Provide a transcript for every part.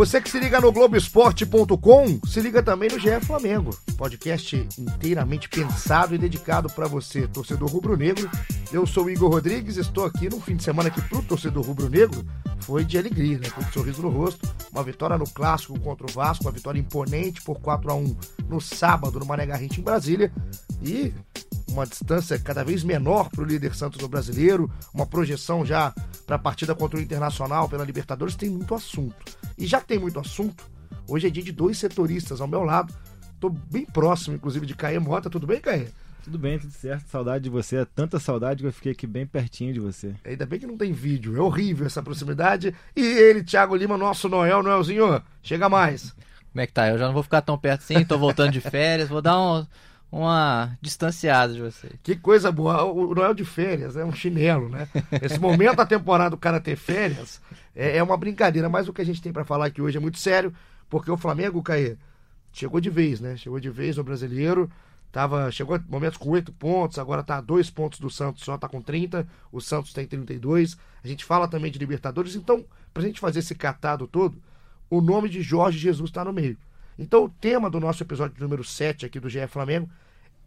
Você que se liga no Globoesporte.com, se liga também no GE Flamengo. Podcast inteiramente pensado e dedicado para você, torcedor rubro-negro. Eu sou Igor Rodrigues, estou aqui no fim de semana que pro torcedor rubro-negro foi de alegria, né? Com um sorriso no rosto. Uma vitória no clássico contra o Vasco, uma vitória imponente por 4 a 1 no sábado no Mané Garrincha em Brasília. E uma distância cada vez menor para o líder Santos no brasileiro, uma projeção já para a partida contra o Internacional pela Libertadores, tem muito assunto. E já que tem muito assunto, hoje é dia de dois setoristas ao meu lado. Estou bem próximo, inclusive, de Caê Mota. Tudo bem, Caê? Tudo bem, tudo certo. Saudade de você. É tanta saudade que eu fiquei aqui bem pertinho de você. Ainda bem que não tem vídeo. É horrível essa proximidade. E ele, Thiago Lima, nosso Noel, Noelzinho, chega mais. Como é que tá? Eu já não vou ficar tão perto assim, tô voltando de férias, vou dar um, uma distanciada de você. Que coisa boa. O Noel de férias é um chinelo, né? Esse momento da temporada do cara ter férias é, é uma brincadeira, mas o que a gente tem para falar aqui hoje é muito sério, porque o Flamengo, Caê, chegou de vez, né? Chegou de vez no brasileiro. Tava, chegou momentos com oito pontos, agora tá a dois pontos do Santos, só tá com 30, o Santos tem 32. A gente fala também de Libertadores, então, pra gente fazer esse catado todo, o nome de Jorge Jesus tá no meio. Então, o tema do nosso episódio número 7 aqui do GE Flamengo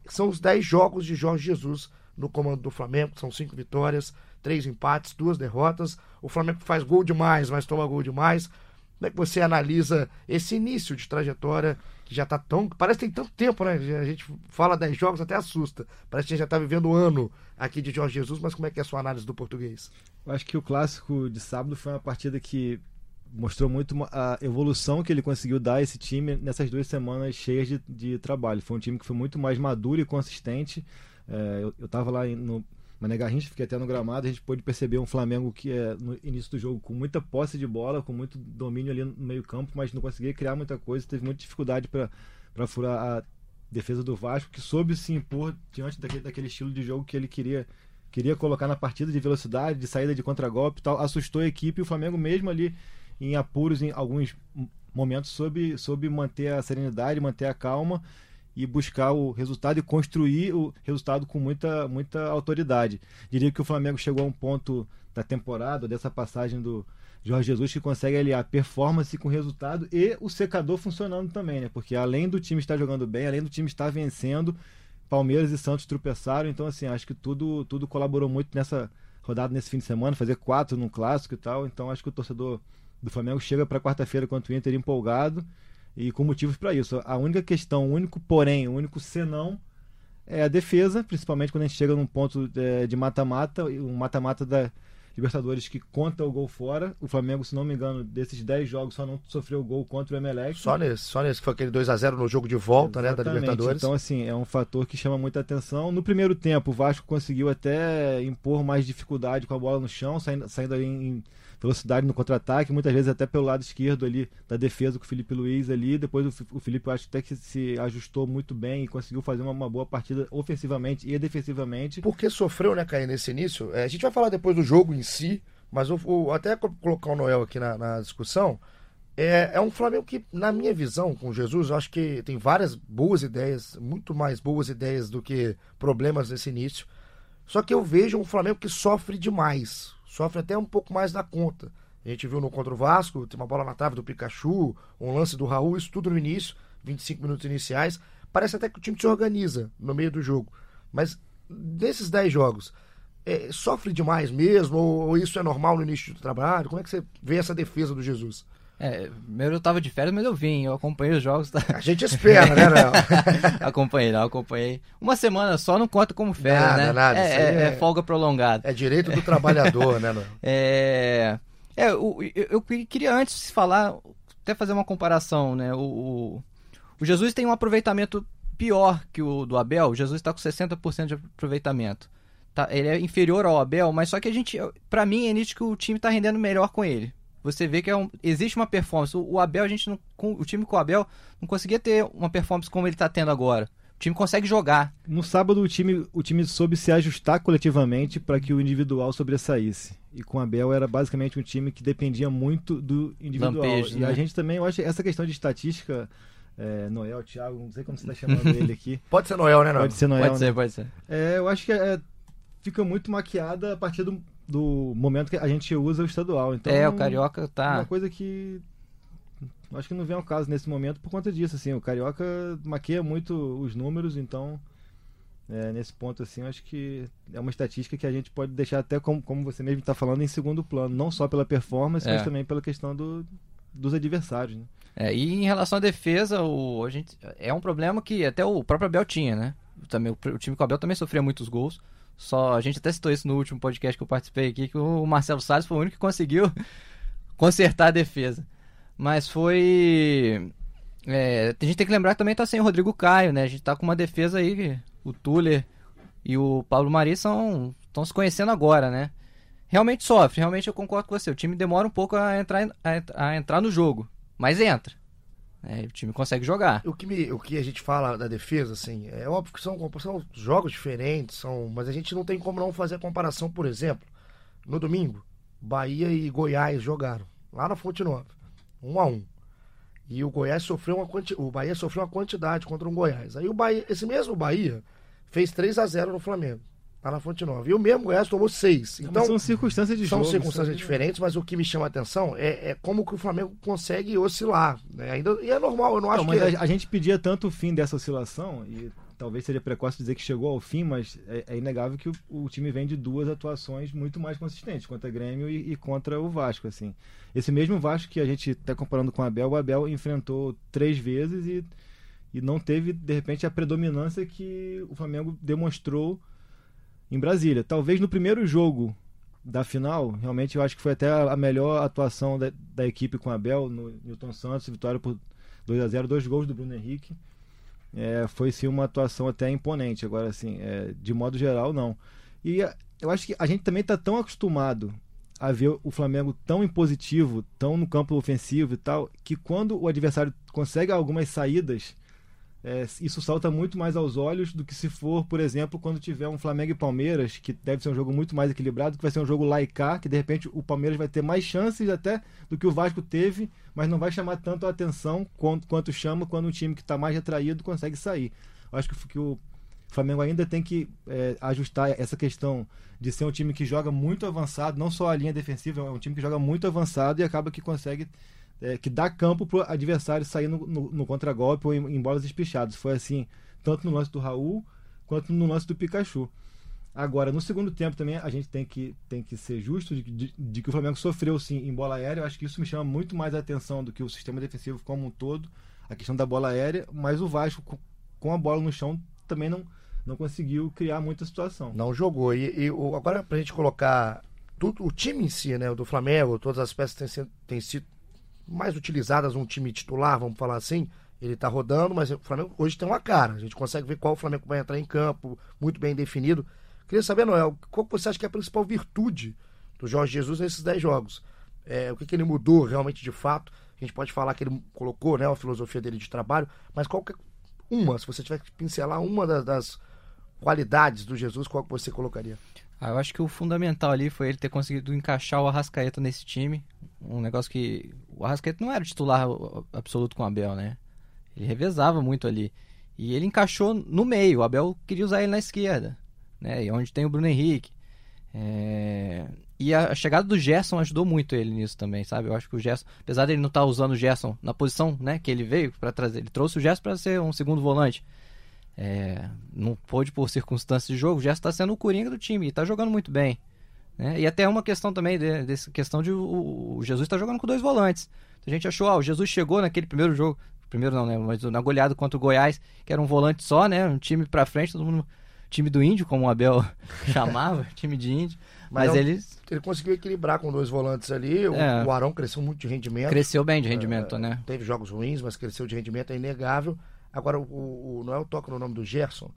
são os 10 jogos de Jorge Jesus no comando do Flamengo. São cinco vitórias, três empates, duas derrotas. O Flamengo faz gol demais, mas toma gol demais. Como é que você analisa esse início de trajetória que já está tão. Parece que tem tanto tempo, né? A gente fala 10 jogos, até assusta. Parece que a gente já está vivendo um ano aqui de Jorge Jesus, mas como é que é a sua análise do português? Eu acho que o clássico de sábado foi uma partida que mostrou muito a evolução que ele conseguiu dar a esse time nessas duas semanas cheias de, de trabalho. Foi um time que foi muito mais maduro e consistente. É, eu estava lá no Mané Garrincha, fiquei até no gramado, a gente pôde perceber um Flamengo que é no início do jogo com muita posse de bola, com muito domínio ali no meio campo, mas não conseguia criar muita coisa, teve muita dificuldade para furar a defesa do Vasco, que soube se impor diante daquele, daquele estilo de jogo que ele queria queria colocar na partida de velocidade, de saída de contragolpe e tal, assustou a equipe e o Flamengo mesmo ali em apuros em alguns momentos soube, soube manter a serenidade, manter a calma e buscar o resultado e construir o resultado com muita, muita autoridade. Diria que o Flamengo chegou a um ponto da temporada, dessa passagem do Jorge Jesus, que consegue aliar performance com resultado e o secador funcionando também, né? Porque além do time estar jogando bem, além do time estar vencendo, Palmeiras e Santos tropeçaram, então assim, acho que tudo, tudo colaborou muito nessa rodada nesse fim de semana, fazer quatro no clássico e tal, então acho que o torcedor do Flamengo chega para quarta-feira contra o Inter empolgado e com motivos para isso. A única questão, o único porém, o único senão é a defesa, principalmente quando a gente chega num ponto é, de mata-mata, um mata-mata da Libertadores que conta o gol fora. O Flamengo, se não me engano, desses 10 jogos só não sofreu gol contra o Emelec. Só nesse, só nesse que foi aquele 2 a 0 no jogo de volta, Exatamente. né, da Libertadores. Então, assim, é um fator que chama muita atenção. No primeiro tempo, o Vasco conseguiu até impor mais dificuldade com a bola no chão, saindo, saindo ali em velocidade no contra-ataque, muitas vezes até pelo lado esquerdo ali da defesa com o Felipe Luiz ali. Depois o, Felipe eu acho até que se ajustou muito bem e conseguiu fazer uma, uma boa partida ofensivamente e defensivamente. Porque sofreu, né, Caio, nesse início? É, a gente vai falar depois do jogo em si, mas o até colocar o Noel aqui na, na discussão. É, é, um Flamengo que, na minha visão, com Jesus, eu acho que tem várias boas ideias, muito mais boas ideias do que problemas nesse início. Só que eu vejo um Flamengo que sofre demais sofre até um pouco mais da conta. A gente viu no contra o Vasco, tem uma bola na trave do Pikachu, um lance do Raul, isso tudo no início, 25 minutos iniciais. Parece até que o time se organiza no meio do jogo. Mas desses 10 jogos, é, sofre demais mesmo? Ou, ou, isso é normal no início do trabalho? Como é que você vê essa defesa do Jesus? É, primeiro eu tava de férias, mas eu vim, eu acompanhei os jogos. Tá? A gente espera, né, Léo? acompanhei, não, acompanhei. Uma semana só não conta como férias, nada, né? Nada, é, é, é, folga prolongada. É direito do trabalhador, né, Léo? É, é eu, eu, queria antes falar, até fazer uma comparação, né? O, o, o Jesus tem um aproveitamento pior que o do Abel, o Jesus está com 60% de aproveitamento. Tá, ele é inferior ao Abel, mas só que a gente, para mim, é nítido que o time está rendendo melhor com ele você vê que é um, existe uma performance. O, o, Abel, a gente não, com, o time com o Abel não conseguia ter uma performance como ele está tendo agora. O time consegue jogar. No sábado o time, o time soube se ajustar coletivamente para que o individual sobressaísse. E com o Abel era basicamente um time que dependia muito do individual. Lampejo, e né? a gente também, eu acho essa questão de estatística é, Noel, Thiago, não sei como você está chamando ele aqui. Pode ser Noel, né, Noel? Pode ser Noel. Pode né? ser, pode ser. É, eu acho que é, fica muito maquiada a partir do, do momento que a gente usa o estadual. Então, é, o Carioca tá. Uma coisa que Acho que não vem ao caso nesse momento por conta disso, assim, o Carioca maqueia muito os números, então é, nesse ponto, assim, acho que é uma estatística que a gente pode deixar até, como, como você mesmo está falando, em segundo plano, não só pela performance, É. mas também pela questão do, dos adversários, né? É, e em relação à defesa, o, a gente, é um problema que até o próprio Abel tinha, né? Também, o, o time com o Abel também sofria muitos gols. Só a gente até citou isso no último podcast que eu participei aqui, que o Marcelo Salles foi o único que conseguiu consertar a defesa. Mas foi. é, a gente tem que lembrar que também tá sem o Rodrigo Caio, né? A gente tá com uma defesa aí, o Tuller e o Pablo Mari são estão se conhecendo agora, né? Realmente sofre, realmente eu concordo com você. O time demora um pouco a entrar, a, a entrar no jogo, mas entra. É, o time consegue jogar. O que, me- o que a gente fala da defesa, assim, é óbvio que são, são jogos diferentes, são, mas a gente não tem como não fazer a comparação, por exemplo, no domingo, Bahia e Goiás jogaram, lá na Fonte Nova, um a um. E o Goiás sofreu uma quanti... o Bahia sofreu uma quantidade contra um Goiás. Aí o Bahia, esse mesmo Bahia fez 3 a 0 no Flamengo, lá na Fonte Nova. E o mesmo Goiás tomou 6. Então, são circunstâncias de são jogo. circunstâncias diferentes, mas o que me chama a atenção é, é como que o Flamengo consegue oscilar. Né? Ainda, e é normal, eu não acho Não, mas que. a, a gente pedia tanto o fim dessa oscilação, e talvez seria precoce dizer que chegou ao fim, mas é, é inegável que o, o time vem de duas atuações muito mais consistentes, contra o Grêmio e, e contra o Vasco, assim. Esse mesmo Vasco que a gente está comparando com o Abel, o Abel enfrentou três vezes e, e não teve, de repente, a predominância que o Flamengo demonstrou em Brasília. Talvez no primeiro jogo da final, realmente eu acho que foi até a melhor atuação da, da equipe com Abel, no Newton Santos, vitória por 2 a 0 dois gols do Bruno Henrique. É, foi sim uma atuação até imponente. Agora, assim, é, de modo geral, não. E a- eu acho que a gente também está tão acostumado a ver o Flamengo tão impositivo, tão no campo ofensivo e tal, que quando o adversário consegue algumas saídas, é, isso salta muito mais aos olhos do que se for, por exemplo, quando tiver um Flamengo e Palmeiras, que deve ser um jogo muito mais equilibrado, que vai ser um jogo laicar, que de repente o Palmeiras vai ter mais chances até do que o Vasco teve, mas não vai chamar tanto a atenção quanto, quanto chama quando um time que está mais retraído consegue sair. Eu acho que, que o Flamengo ainda tem que é, ajustar essa questão de ser um time que joga muito avançado, não só a linha defensiva, é um time que joga muito avançado e acaba que consegue é, que dá campo pro adversário sair no, no, no contragolpe ou em, em bolas espichadas. Foi assim, tanto no lance do Raul quanto no lance do Pikachu. Agora, no segundo tempo também a gente tem que, tem que ser justo de, de- de que o Flamengo sofreu sim em bola aérea. Eu acho que isso me chama muito mais a atenção do que o sistema defensivo como um todo, a questão da bola aérea, mas o Vasco com, com a bola no chão também não, não conseguiu criar muita situação. Não jogou. E, e o- agora, pra gente colocar tudo, o time em si, né? O do Flamengo, todas as peças têm têm sido mais utilizadas um time titular, vamos falar assim. Ele tá rodando, mas o Flamengo hoje tem uma cara. A gente consegue ver qual o Flamengo vai entrar em campo, muito bem definido. Queria saber, Noel, qual você acha que é a principal virtude do Jorge Jesus nesses 10 jogos? É, o que, que ele mudou realmente de fato? A gente pode falar que ele colocou né, a filosofia dele de trabalho, mas qual que é uma, se você tiver que pincelar uma das, das qualidades do Jesus, qual que você colocaria? Ah, eu acho que o fundamental ali foi ele ter conseguido encaixar o Arrascaeta nesse time. Um negócio que. O Arrascaeta não era titular absoluto com o Abel, né? Ele revezava muito ali. E ele encaixou no meio. O Abel queria usar ele na esquerda, né? E onde tem o Bruno Henrique. É, E a chegada do Gerson ajudou muito ele nisso também, sabe? Eu acho que o Gerson, apesar dele não estar usando o Gerson na posição, né, que ele veio para trazer, ele trouxe o Gerson para ser um segundo volante. É, não pôde por circunstâncias de jogo, o Gerson está sendo o coringa do time e está jogando muito bem. né? E até uma questão também, de, dessa questão de o, o Jesus está jogando com dois volantes. A gente achou, ah, o Jesus chegou naquele primeiro jogo, primeiro não, né, mas na goleada contra o Goiás, que era um volante só, né, um time para frente, todo mundo, time do índio, como o Abel chamava, time de índio, Mas mas, é eles Ele conseguiu equilibrar com dois volantes ali. O, É. o Arão cresceu muito de rendimento. cresceu bem de rendimento, né? Teve jogos ruins, mas cresceu de rendimento, é inegável. Agora, o, o Noel toca no nome do Gerson.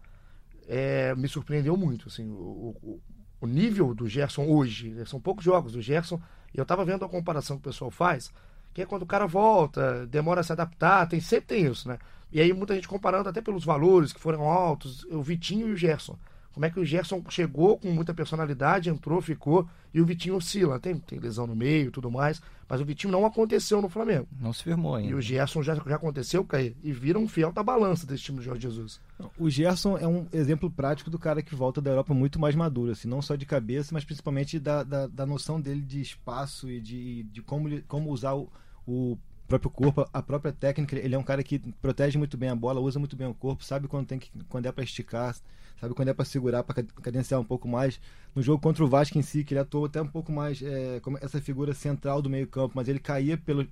É, me surpreendeu muito. Assim, o, o, o nível do Gerson hoje, são poucos jogos do Gerson, e eu tava vendo a comparação que o pessoal faz, que é quando o cara volta, demora a se adaptar, tem, sempre tem isso, né? E aí muita gente comparando até pelos valores que foram altos, o Vitinho e o Gerson. Como é que o Gerson chegou com muita personalidade, entrou, ficou, e o Vitinho oscila. Tem, tem lesão no meio e tudo mais, mas o Vitinho não aconteceu no Flamengo. Não se firmou E ainda. o Gerson já, já aconteceu, Caí, e vira um fiel da balança desse time do Jorge Jesus. O Gerson é um exemplo prático do cara que volta da Europa muito mais maduro, assim, não só de cabeça, mas principalmente da, da, da noção dele de espaço e de, de como, como usar o, o, próprio corpo, a própria técnica. Ele é um cara que protege muito bem a bola, usa muito bem o corpo, sabe quando tem que, quando é para esticar, sabe quando é para segurar, para cadenciar um pouco mais. No jogo contra o Vasco em si, que ele atuou até um pouco mais é, como essa figura central do meio campo, mas ele caía pelo,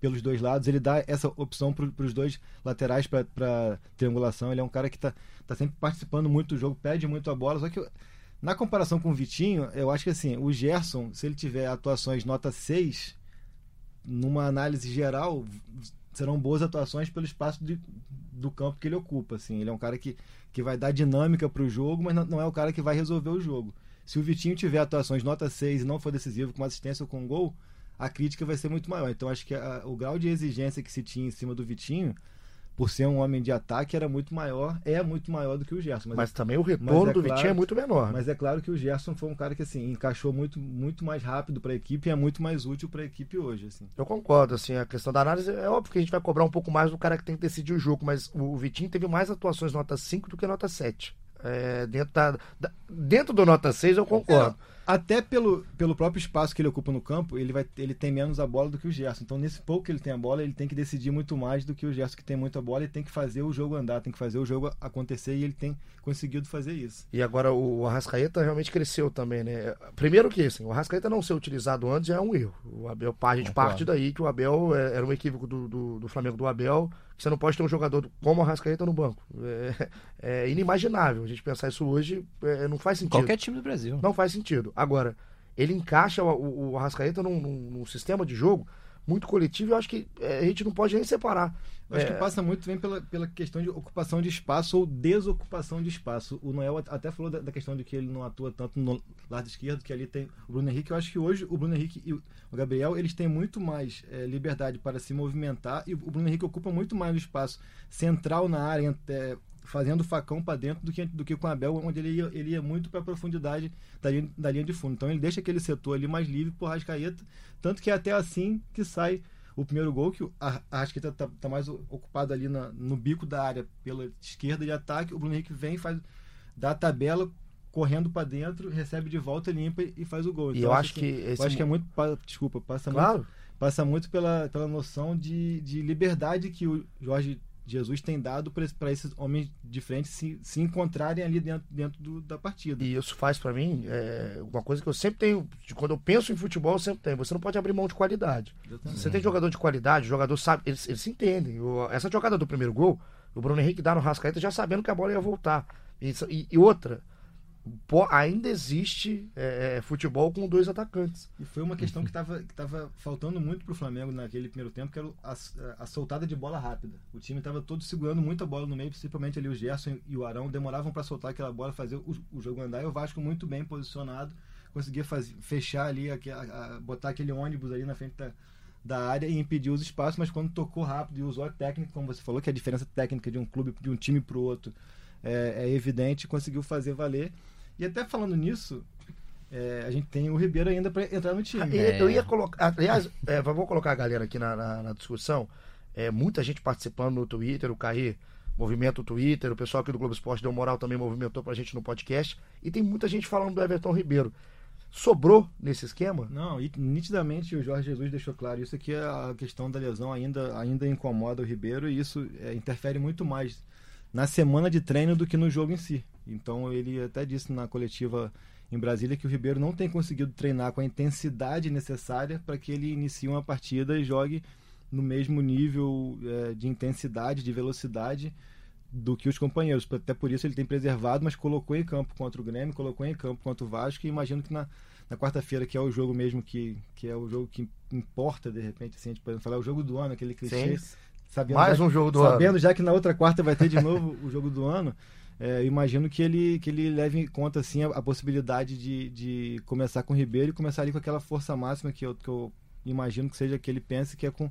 pelos dois lados, ele dá essa opção para os dois laterais para triangulação. Ele é um cara que está tá sempre participando muito do jogo, pede muito a bola, só que na comparação com o Vitinho, eu acho que assim, o Gerson, se ele tiver atuações nota 6, numa análise geral, serão boas atuações pelo espaço de, do campo que ele ocupa. Assim. Ele é um cara que, que vai dar dinâmica para o jogo, mas não, não, é o cara que vai resolver o jogo. Se o Vitinho tiver atuações nota 6 e não for decisivo com assistência ou com gol, a crítica vai ser muito maior. Então acho que a, o grau de exigência que se tinha em cima do Vitinho por ser um homem de ataque, era muito maior, é muito maior do que o Gerson. Mas, mas também o retorno é do claro, Vitinho é muito menor. Né? Mas é claro que o Gerson foi um cara que assim encaixou muito, muito mais rápido para a equipe e é muito mais útil para a equipe hoje. Assim. Eu concordo, assim, a questão da análise é óbvio que a gente vai cobrar um pouco mais do cara que tem que decidir o jogo, mas o Vitinho teve mais atuações nota 5 do que nota 7. É, dentro, da, da, dentro do nota 6 eu concordo. É, até pelo, pelo próprio espaço que ele ocupa no campo, ele, vai, ele tem menos a bola do que o Gerson. Então, nesse pouco que ele tem a bola, ele tem que decidir muito mais do que o Gerson, que tem muita bola, e tem que fazer o jogo andar, tem que fazer o jogo acontecer, e ele tem conseguido fazer isso. E agora o Arrascaeta realmente cresceu também, né? Primeiro que, assim, o Arrascaeta não ser utilizado antes é um erro. O Abel, a gente parte daí que o Abel é, era um equívoco do, do, do Flamengo do Abel, você não pode ter um jogador como o Arrascaeta no banco. É, é inimaginável. A gente pensar isso hoje é, não faz sentido. Qualquer time do Brasil. Não faz sentido. Agora, ele encaixa o, o, o Arrascaeta num, num, num, sistema de jogo muito coletivo e eu acho que é, a gente não pode nem separar. Eu acho é... que passa muito bem pela, pela questão de ocupação de espaço ou desocupação de espaço. O Noel até falou da, da questão de que ele não atua tanto no lado esquerdo, que ali tem o Bruno Henrique. Eu acho que hoje o Bruno Henrique e o Gabriel eles têm muito mais é, liberdade para se movimentar e o Bruno Henrique ocupa muito mais o espaço central na área, é, fazendo facão para dentro do que, do que com o Abel, onde ele ia, ele ia muito para a profundidade da linha, da linha de fundo. Então ele deixa aquele setor ali mais livre por Rascaeta, tanto que é até assim que sai o primeiro gol, que a Rascaeta está tá mais ocupado ali na, no bico da área pela esquerda de ataque, o Bruno Henrique vem faz dá a tabela correndo para dentro, recebe de volta, limpa e faz o gol. Então, e eu acho que eu acho que é muito desculpa, passa claro. muito passa muito pela, pela noção de, de liberdade que o Jorge Jesus tem dado para esses homens de frente se, se encontrarem ali dentro, dentro do, da partida. E isso faz para mim é, uma coisa que eu sempre tenho, de, quando eu penso em futebol, eu sempre tenho. Você não pode abrir mão de qualidade. Você tem jogador de qualidade, o jogador sabe, eles, eles se entendem. Essa jogada do primeiro gol, o Bruno Henrique dá no Rascaeta já sabendo que a bola ia voltar. E, e, e outra, ainda existe é, é, futebol com dois atacantes. E foi uma questão que estava que tava faltando muito para o Flamengo naquele primeiro tempo, que era a, a soltada de bola rápida. O time estava todo segurando muita bola no meio, principalmente ali o Gerson e o Arão demoravam para soltar aquela bola, fazer o, o, jogo andar. E o Vasco muito bem posicionado, conseguia fechar ali, a, a, botar aquele ônibus ali na frente da, da área e impedir os espaços, mas quando tocou rápido e usou a técnica, como você falou, que a diferença técnica de um clube, de um time para o outro é, é evidente, conseguiu fazer valer. E até falando nisso, é, a gente tem o Ribeiro ainda para entrar no time. É. Eu ia colocar. Aliás, é, vou colocar a galera aqui na, na, na, discussão. É, muita gente participando no Twitter, o Caí movimento o Twitter, o pessoal aqui do Globo Esporte deu moral também movimentou pra gente no podcast. E tem muita gente falando do Everton Ribeiro. Sobrou nesse esquema? Não, e nitidamente o Jorge Jesus deixou claro isso aqui, a questão da lesão ainda, ainda incomoda o Ribeiro e isso é, interfere muito mais na semana de treino do que no jogo em si. Então ele até disse na coletiva em Brasília que o Ribeiro não tem conseguido treinar com a intensidade necessária para que ele inicie uma partida e jogue no mesmo nível é, de intensidade, de velocidade do que os companheiros. Até por isso ele tem preservado, mas colocou em campo contra o Grêmio, colocou em campo contra o Vasco e imagino que na, na quarta-feira, que é o jogo mesmo que, que é o jogo que importa, de repente, assim, a gente pode falar, é o jogo do ano, aquele clichê. Sim. Sabendo Mais um jogo do sabendo ano. Sabendo já que na outra quarta vai ter de novo o jogo do ano, é, imagino que ele, que ele leve em conta assim, a, a, possibilidade de, de começar com o Ribeiro e começar ali com aquela força máxima que eu, que eu imagino que seja que ele pense que é com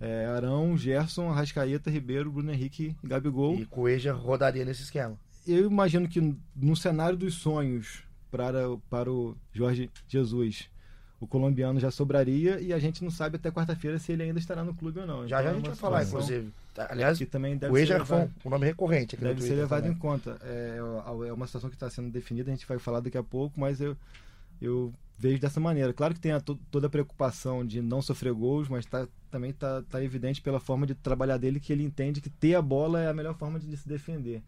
é, Arão, Gerson, Arrascaeta, Ribeiro, Bruno Henrique e Gabigol. E Coeja rodaria nesse esquema. Eu imagino que no cenário dos sonhos para, para o Jorge Jesus o colombiano já sobraria e a gente não sabe até quarta-feira se ele ainda estará no clube ou não. Já então, já a gente vai falar, inclusive. Aliás, que também deve o Eja foi um nome recorrente aqui Deve ser levado também. em conta. É, é uma situação que está sendo definida, a gente vai falar daqui a pouco, mas eu, eu vejo dessa maneira. Claro que tem a to toda a preocupação de não sofrer gols, mas tá, também está tá evidente pela forma de trabalhar dele que ele entende que ter a bola é a melhor forma de se defender.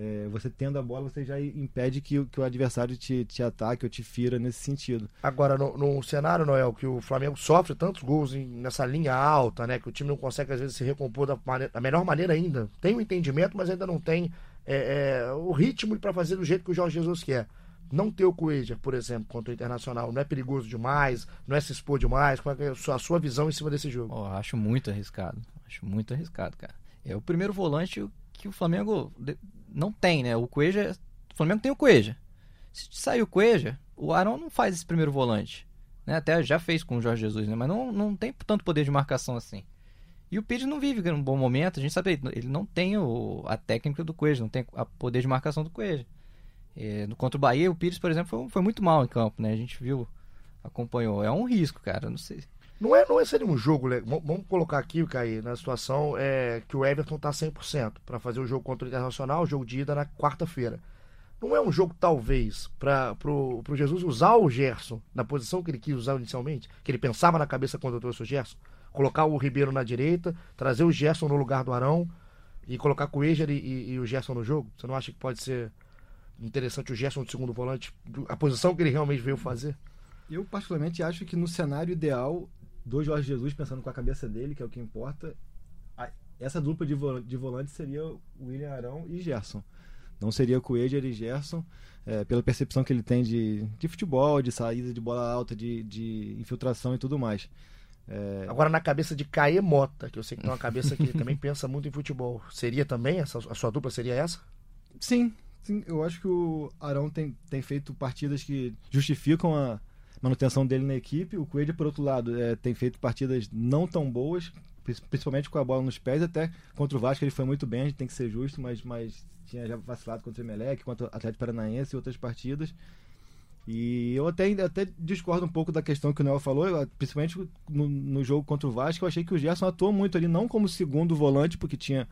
É, você tendo a bola, você já impede que, que o adversário te, te ataque ou te fira nesse sentido. Agora, no, no cenário, Noel, que o Flamengo sofre tantos gols em, nessa linha alta, né? Que o time não consegue, às vezes, se recompor da, maneira, da melhor maneira ainda. Tem o um entendimento, mas ainda não tem é, é, o ritmo para fazer do jeito que o Jorge Jesus quer. Não ter o Coelho, por exemplo, contra o Internacional, não é perigoso demais, não é se expor demais? Qual é a sua, a sua visão em cima desse jogo? Oh, acho muito arriscado. Acho muito arriscado, cara. É o primeiro volante que o Flamengo não tem, né? O Cueja. O Flamengo tem o Cueja. Se sair o Cueja, o Arão não faz esse primeiro volante. Né? Até já fez com o Jorge Jesus, né? Mas não, não tem tanto poder de marcação assim. E o Pires não vive num bom momento, a gente sabe, ele não tem o, a técnica do Cueja, não tem o poder de marcação do Cueja. É, contra o Bahia, o Pires, por exemplo, foi, foi, muito mal em campo, né? A gente viu, acompanhou. É um risco, cara, não sei. Não é, não é seria um jogo, vamos colocar aqui, Caí, na situação é, que o Everton tá 100% para fazer o jogo contra o Internacional, o jogo de ida na quarta-feira. Não é um jogo, talvez, para pro Jesus usar o Gerson na posição que ele quis usar inicialmente, que ele pensava na cabeça quando eu trouxe o Gerson? Colocar o Ribeiro na direita, trazer o Gerson no lugar do Arão e colocar o Eger e, e, e o Gerson no jogo? Você não acha que pode ser interessante o Gerson de segundo volante, a posição que ele realmente veio fazer? Eu, particularmente, acho que no cenário ideal, do Jorge Jesus, pensando com a cabeça dele, que é o que importa, essa dupla de, de volante seria o William Arão e Gerson. Não seria Coelho e Gerson, é, pela percepção que ele tem de, de futebol, de saída de bola alta, de, de infiltração e tudo mais. É... Agora, na cabeça de Caê Mota, que eu sei que tem uma cabeça que também pensa muito em futebol, seria também essa? A sua dupla seria essa? Sim, sim. Eu acho que o Arão tem, tem feito partidas que justificam a, manutenção dele na equipe. O Coelho, por outro lado, é, tem feito partidas não tão boas, principalmente com a bola nos pés. Até contra o Vasco ele foi muito bem, a gente tem que ser justo, mas, mas tinha já vacilado contra o Emelec, contra o Atlético Paranaense e outras partidas. E eu até, até discordo um pouco da questão que o Noel falou, principalmente no, no, jogo contra o Vasco, eu achei que o Gerson atuou muito ali, não como segundo volante, porque tinha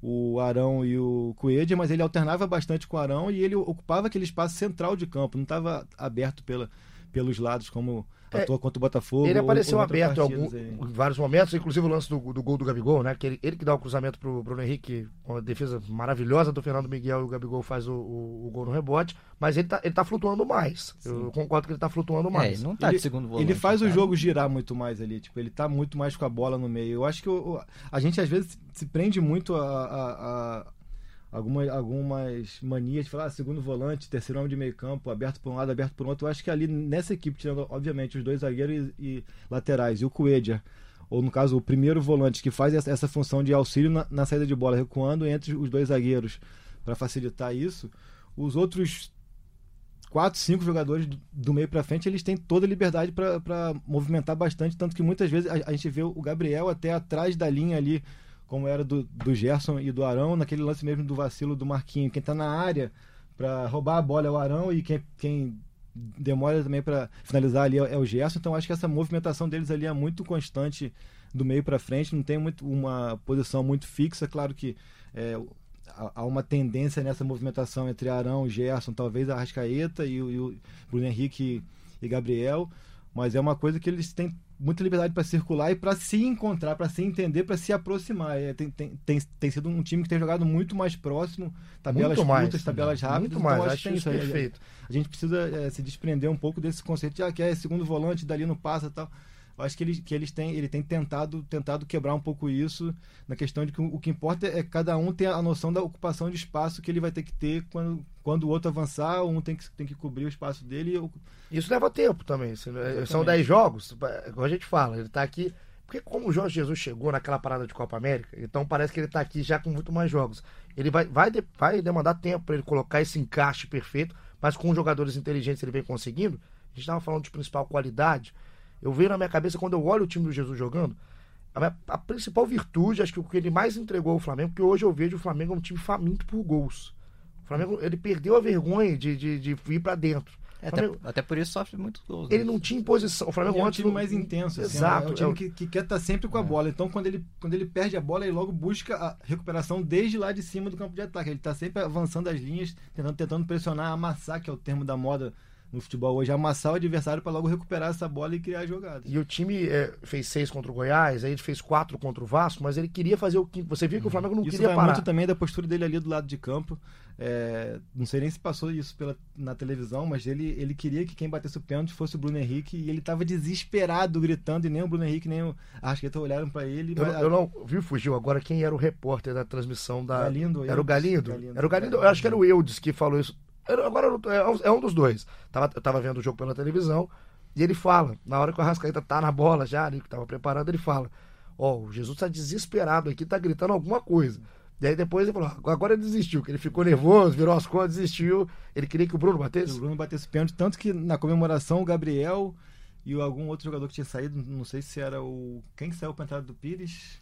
o Arão e o Coelho, mas ele alternava bastante com o Arão e ele ocupava aquele espaço central de campo, não estava aberto pela, pelos lados, como é, atua contra o Botafogo. Ele apareceu ou, aberto em, algum, em, vários momentos, inclusive o lance do, do gol do Gabigol, né? Que ele, ele que dá o cruzamento pro Bruno Henrique, com a defesa maravilhosa do Fernando Miguel e o Gabigol faz o, o, o gol no rebote, mas ele tá, ele tá flutuando mais. Sim. Eu concordo que ele tá flutuando é, mais. É, não tá ele, de segundo volante. Ele faz cara. o jogo girar muito mais ali, tipo, ele tá muito mais com a bola no meio. Eu acho que o, a gente às vezes se prende muito a, a, a algumas, algumas manias de falar ah, segundo volante, terceiro homem de meio campo, aberto por um lado, aberto por outro. Eu acho que ali nessa equipe, tirando obviamente os dois zagueiros e, e laterais e o Coedja, ou no caso o primeiro volante que faz essa, essa função de auxílio na, na, saída de bola, recuando entre os dois zagueiros para facilitar isso, os outros quatro, cinco jogadores do, do meio para frente, eles têm toda a liberdade para movimentar bastante, tanto que muitas vezes a, a gente vê o Gabriel até atrás da linha ali como era do, do Gerson e do Arão, naquele lance mesmo do vacilo do Marquinho. Quem está na área para roubar a bola é o Arão e quem, quem demora também para finalizar ali é, é o Gerson. Então acho que essa movimentação deles ali é muito constante do meio para frente, não tem muito uma posição muito fixa. Claro que é, há uma tendência nessa movimentação entre Arão, Gerson, talvez a Rascaeta e, e o Bruno Henrique e Gabriel, mas é uma coisa que eles têm muita liberdade para circular e para se encontrar, para se entender, para se aproximar. É, tem, tem, tem, tem, sido um time que tem jogado muito mais próximo, tabelas muito curtas, mais, tabelas rápidas. Muito então, mais, acho, acho isso perfeito. A, a, gente precisa é, se desprender um pouco desse conceito de ah, que é segundo volante, dali não passa tal. Eu acho que eles, que eles têm, ele tem tentado, tentado quebrar um pouco isso na questão de que o, o que importa é cada um ter a noção da ocupação de espaço que ele vai ter que ter quando, quando o outro avançar, um tem que, tem que cobrir o espaço dele. Eu... Isso leva tempo também. São 10 jogos, como a gente fala, ele está aqui. Porque como o Jorge Jesus chegou naquela parada de Copa América, então parece que ele está aqui já com muito mais jogos. Ele vai, vai, vai demandar tempo para ele colocar esse encaixe perfeito, mas com jogadores inteligentes ele vem conseguindo. A gente estava falando de principal qualidade. Eu vejo na minha cabeça, quando eu olho o time do Jesus jogando, a, minha, a principal virtude, acho que o que ele mais entregou ao Flamengo, porque hoje eu vejo o Flamengo é um time faminto por gols. O Flamengo, ele perdeu a vergonha de, de, de ir para dentro. É, Flamengo, até, até, por isso sofre muitos gols. Ele né? não tinha imposição. O Flamengo é um time não... mais intenso. Assim, Exato. É um time é que, que, quer estar tá sempre com a é. bola. Então, quando ele, quando ele perde a bola, ele logo busca a recuperação desde lá de cima do campo de ataque. Ele está sempre avançando as linhas, tentando, tentando pressionar, amassar, que é o termo da moda no futebol hoje, amassar o adversário para logo recuperar essa bola e criar jogadas. E o time é, fez seis contra o Goiás, aí ele fez quatro contra o Vasco, mas ele queria fazer o quinto. Você viu que o Flamengo não Isso queria vai parar. muito também da postura dele ali do lado de campo. É, não sei nem se passou isso pela, na televisão, mas ele, ele queria que quem batesse o pênalti fosse o Bruno Henrique e ele estava desesperado, gritando, e nem o Bruno Henrique nem o Arrascaeta olharam para ele. Eu, mas- eu não vi, fugiu agora quem era o repórter da transmissão da. Galindo, era o Galindo? Galindo. Era o Galindo, eu acho que era o Eudes que falou isso. Agora não- é um- é um dos dois. Tava, eu tava vendo o jogo pela televisão e ele fala, na hora que o Arrascaeta tá na bola já, ali, que tava preparando, ele fala: Ó, o Jesus tá desesperado aqui, tá gritando alguma coisa. E aí depois ele falou: "Ah, agora ele desistiu, que ele ficou nervoso, virou as costas, desistiu. Ele queria que o Bruno o batesse. Bruno batesse o pênalti, tanto que na comemoração o Gabriel e o- algum outro jogador que tinha saído, não sei se era o. Quem que saiu pra entrada do Pires?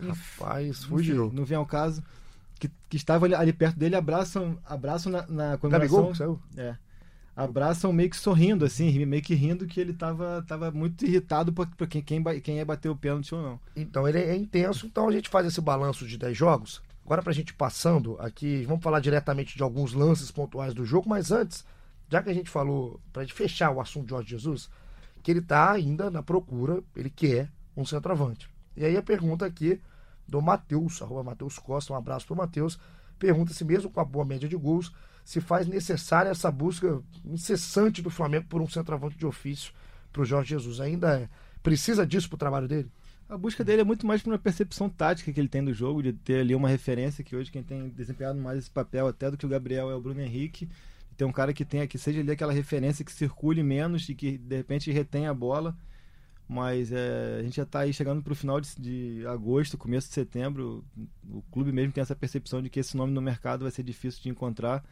Rapaz, Não fugiu. sei, Não vem ao caso. Que, que estava ali, ali perto dele, abraçam, abraçam na, na Gabigol comemoração. saiu? É. Abraçam meio que sorrindo, assim, meio que rindo que ele tava, tava muito irritado por, por quem, quem, quem ia bater o pênalti ou não. Então ele é intenso, então a gente faz esse balanço de 10 jogos. Agora pra gente passando aqui, vamos falar diretamente de alguns lances pontuais do jogo, mas antes, já que a gente falou, pra gente fechar o assunto de Jorge Jesus, que ele tá ainda na procura, ele quer um centroavante. E aí a pergunta aqui do Matheus, arroba Matheus Costa, um abraço pro Matheus, pergunta se mesmo com a boa média de gols, se faz necessária essa busca incessante do Flamengo por um centroavante de ofício pro Jorge Jesus. Ainda é, precisa disso pro trabalho dele? A busca dele é muito mais por uma percepção tática que ele tem do jogo, de ter ali uma referência que hoje quem tem desempenhado mais esse papel até do que o Gabriel é o Bruno Henrique. Tem um cara que tenha que seja ali aquela referência que circule menos e que de repente retém a bola. Mas é, a gente já está aí chegando para o final de, de agosto, começo de setembro. O clube mesmo tem essa percepção de que esse nome no mercado vai ser difícil de encontrar.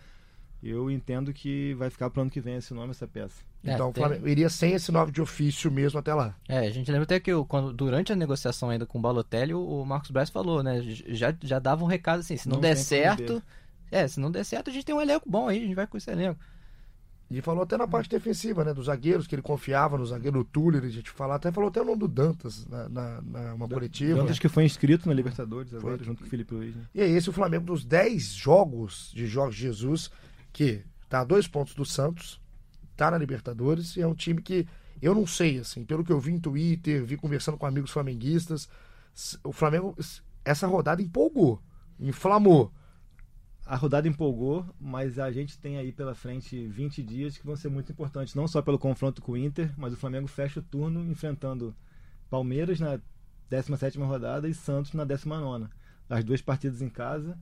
Eu entendo que vai ficar para o ano que vem esse nome, essa peça. É, Então tem- Flamengo iria sem esse nove de ofício mesmo até lá. É, a gente lembra até que quando, durante a negociação ainda com o Balotelli, o, Marcos Braz falou, né? Já, já dava um recado assim, se não, Não der certo. É, se não der certo, a gente tem um elenco bom aí, a gente vai com esse elenco. E falou até na parte defensiva, né? Dos zagueiros, que ele confiava no zagueiro, no Tuller, a gente falou, até falou até o nome do Dantas na, na, na- uma coletiva. Dantas que foi inscrito na Libertadores agora, Foi. junto com o Felipe Luiz. né? E é esse o Flamengo dos 10 jogos de Jorge Jesus, que tá a dois pontos do Santos, tá na Libertadores, e é um time que eu não sei, assim, pelo que eu vi em Twitter, vi conversando com amigos flamenguistas, o Flamengo, essa rodada empolgou, inflamou. A rodada empolgou, mas a gente tem aí pela frente 20 dias que vão ser muito importantes, não só pelo confronto com o Inter, mas o Flamengo fecha o turno enfrentando Palmeiras na 17ª rodada e Santos na 19ª. As duas partidas em casa.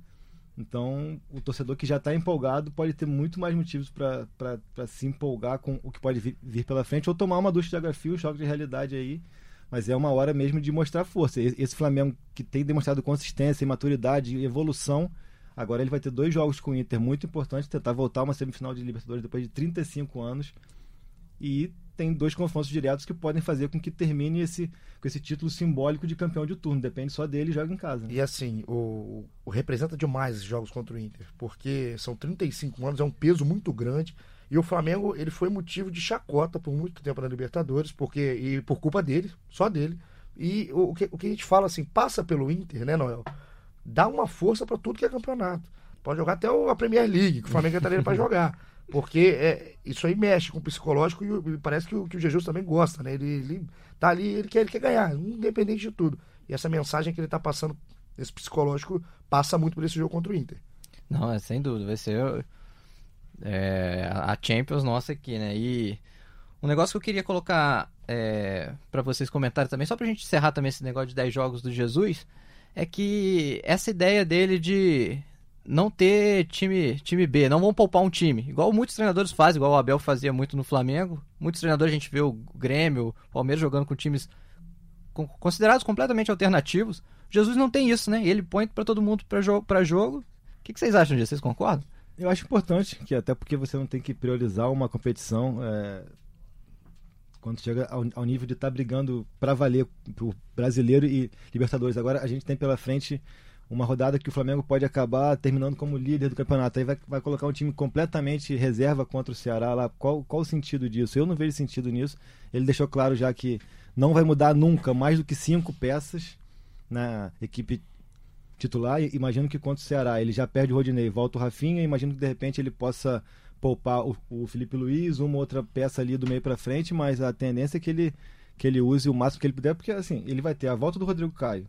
Então, o torcedor que já está empolgado pode ter muito mais motivos para se empolgar com o que pode vir, vir pela frente ou tomar uma ducha de água fria, um choque de realidade aí. Mas é uma hora mesmo de mostrar força. Esse Flamengo que tem demonstrado consistência, maturidade e evolução, agora ele vai ter dois jogos com o Inter muito importantes, tentar voltar uma semifinal de Libertadores depois de 35 anos. E tem dois confrontos diretos que podem fazer com que termine esse, com esse título simbólico de campeão de turno. Depende só dele e joga em casa. né? E assim, o, o representa demais esses jogos contra o Inter, porque são 35 anos, é um peso muito grande. E o Flamengo, ele foi motivo de chacota por muito tempo na Libertadores, porque e por culpa dele, só dele. E o, o que, o que a gente fala assim, passa pelo Inter, né, Noel? Dá uma força para tudo que é campeonato. Pode jogar até a Premier League, que o Flamengo entra nele para jogar. Porque é, isso aí mexe com o psicológico e, e parece que o, que o Jesus também gosta, né? Ele, ele tá ali, ele quer, ele quer ganhar, independente de tudo. E essa mensagem que ele tá passando, esse psicológico, passa muito por esse jogo contra o Inter. Não, é sem dúvida, vai ser é, a Champions nossa aqui, né? E um negócio que eu queria colocar é, para vocês comentarem também, só pra gente encerrar também esse negócio de 10 jogos do Jesus, é que essa ideia dele de não ter time, time B, não vão poupar um time, igual muitos treinadores fazem, igual o Abel fazia muito no Flamengo. Muitos treinadores a gente vê o Grêmio, o Palmeiras jogando com times considerados completamente alternativos. Jesus não tem isso, né? Ele põe pra todo mundo pra jogo. Pra jogo. O que, que vocês acham disso? Vocês concordam? Eu acho importante, que até porque você não tem que priorizar uma competição é, quando chega ao, ao nível de estar brigando para valer pro brasileiro e Libertadores. Agora a gente tem pela frente uma rodada que o Flamengo pode acabar terminando como líder do campeonato. Aí vai, vai colocar um time completamente reserva contra o Ceará lá. Qual, qual o sentido disso? Eu não vejo sentido nisso. Ele deixou claro já que não vai mudar nunca mais do que cinco peças na equipe titular. Imagino que contra o Ceará ele já perde o Rodinei, volta o Rafinha. Imagino que de repente ele possa poupar o, o Felipe Luiz, uma outra peça ali do meio para frente, mas a tendência é que ele, que ele use o máximo que ele puder, porque assim, ele vai ter a volta do Rodrigo Caio,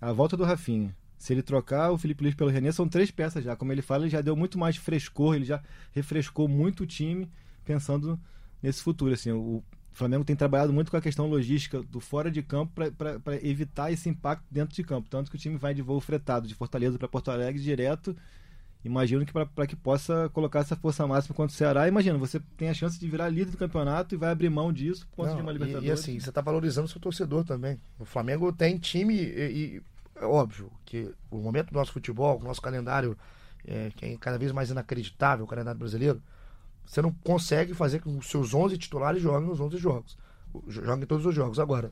a volta do Rafinha. Se ele trocar o Felipe Luiz pelo René, são três peças já. Como ele fala, ele já deu muito mais frescor, ele já refrescou muito o time pensando nesse futuro. Assim, o Flamengo tem trabalhado muito com a questão logística do fora de campo para evitar esse impacto dentro de campo. Tanto que o time vai de voo fretado de Fortaleza para Porto Alegre direto imagino que para que possa colocar essa força máxima contra o Ceará, imagina, você tem a chance de virar líder do campeonato e vai abrir mão disso por conta de uma Libertadores. E, e assim, você está valorizando o seu torcedor também. O Flamengo tem time e, e, é óbvio que o momento do nosso futebol, o nosso calendário, é, que é cada vez mais inacreditável, o calendário brasileiro, você não consegue fazer com que os seus 11 titulares joguem nos 11 jogos. Joguem todos os jogos. Agora,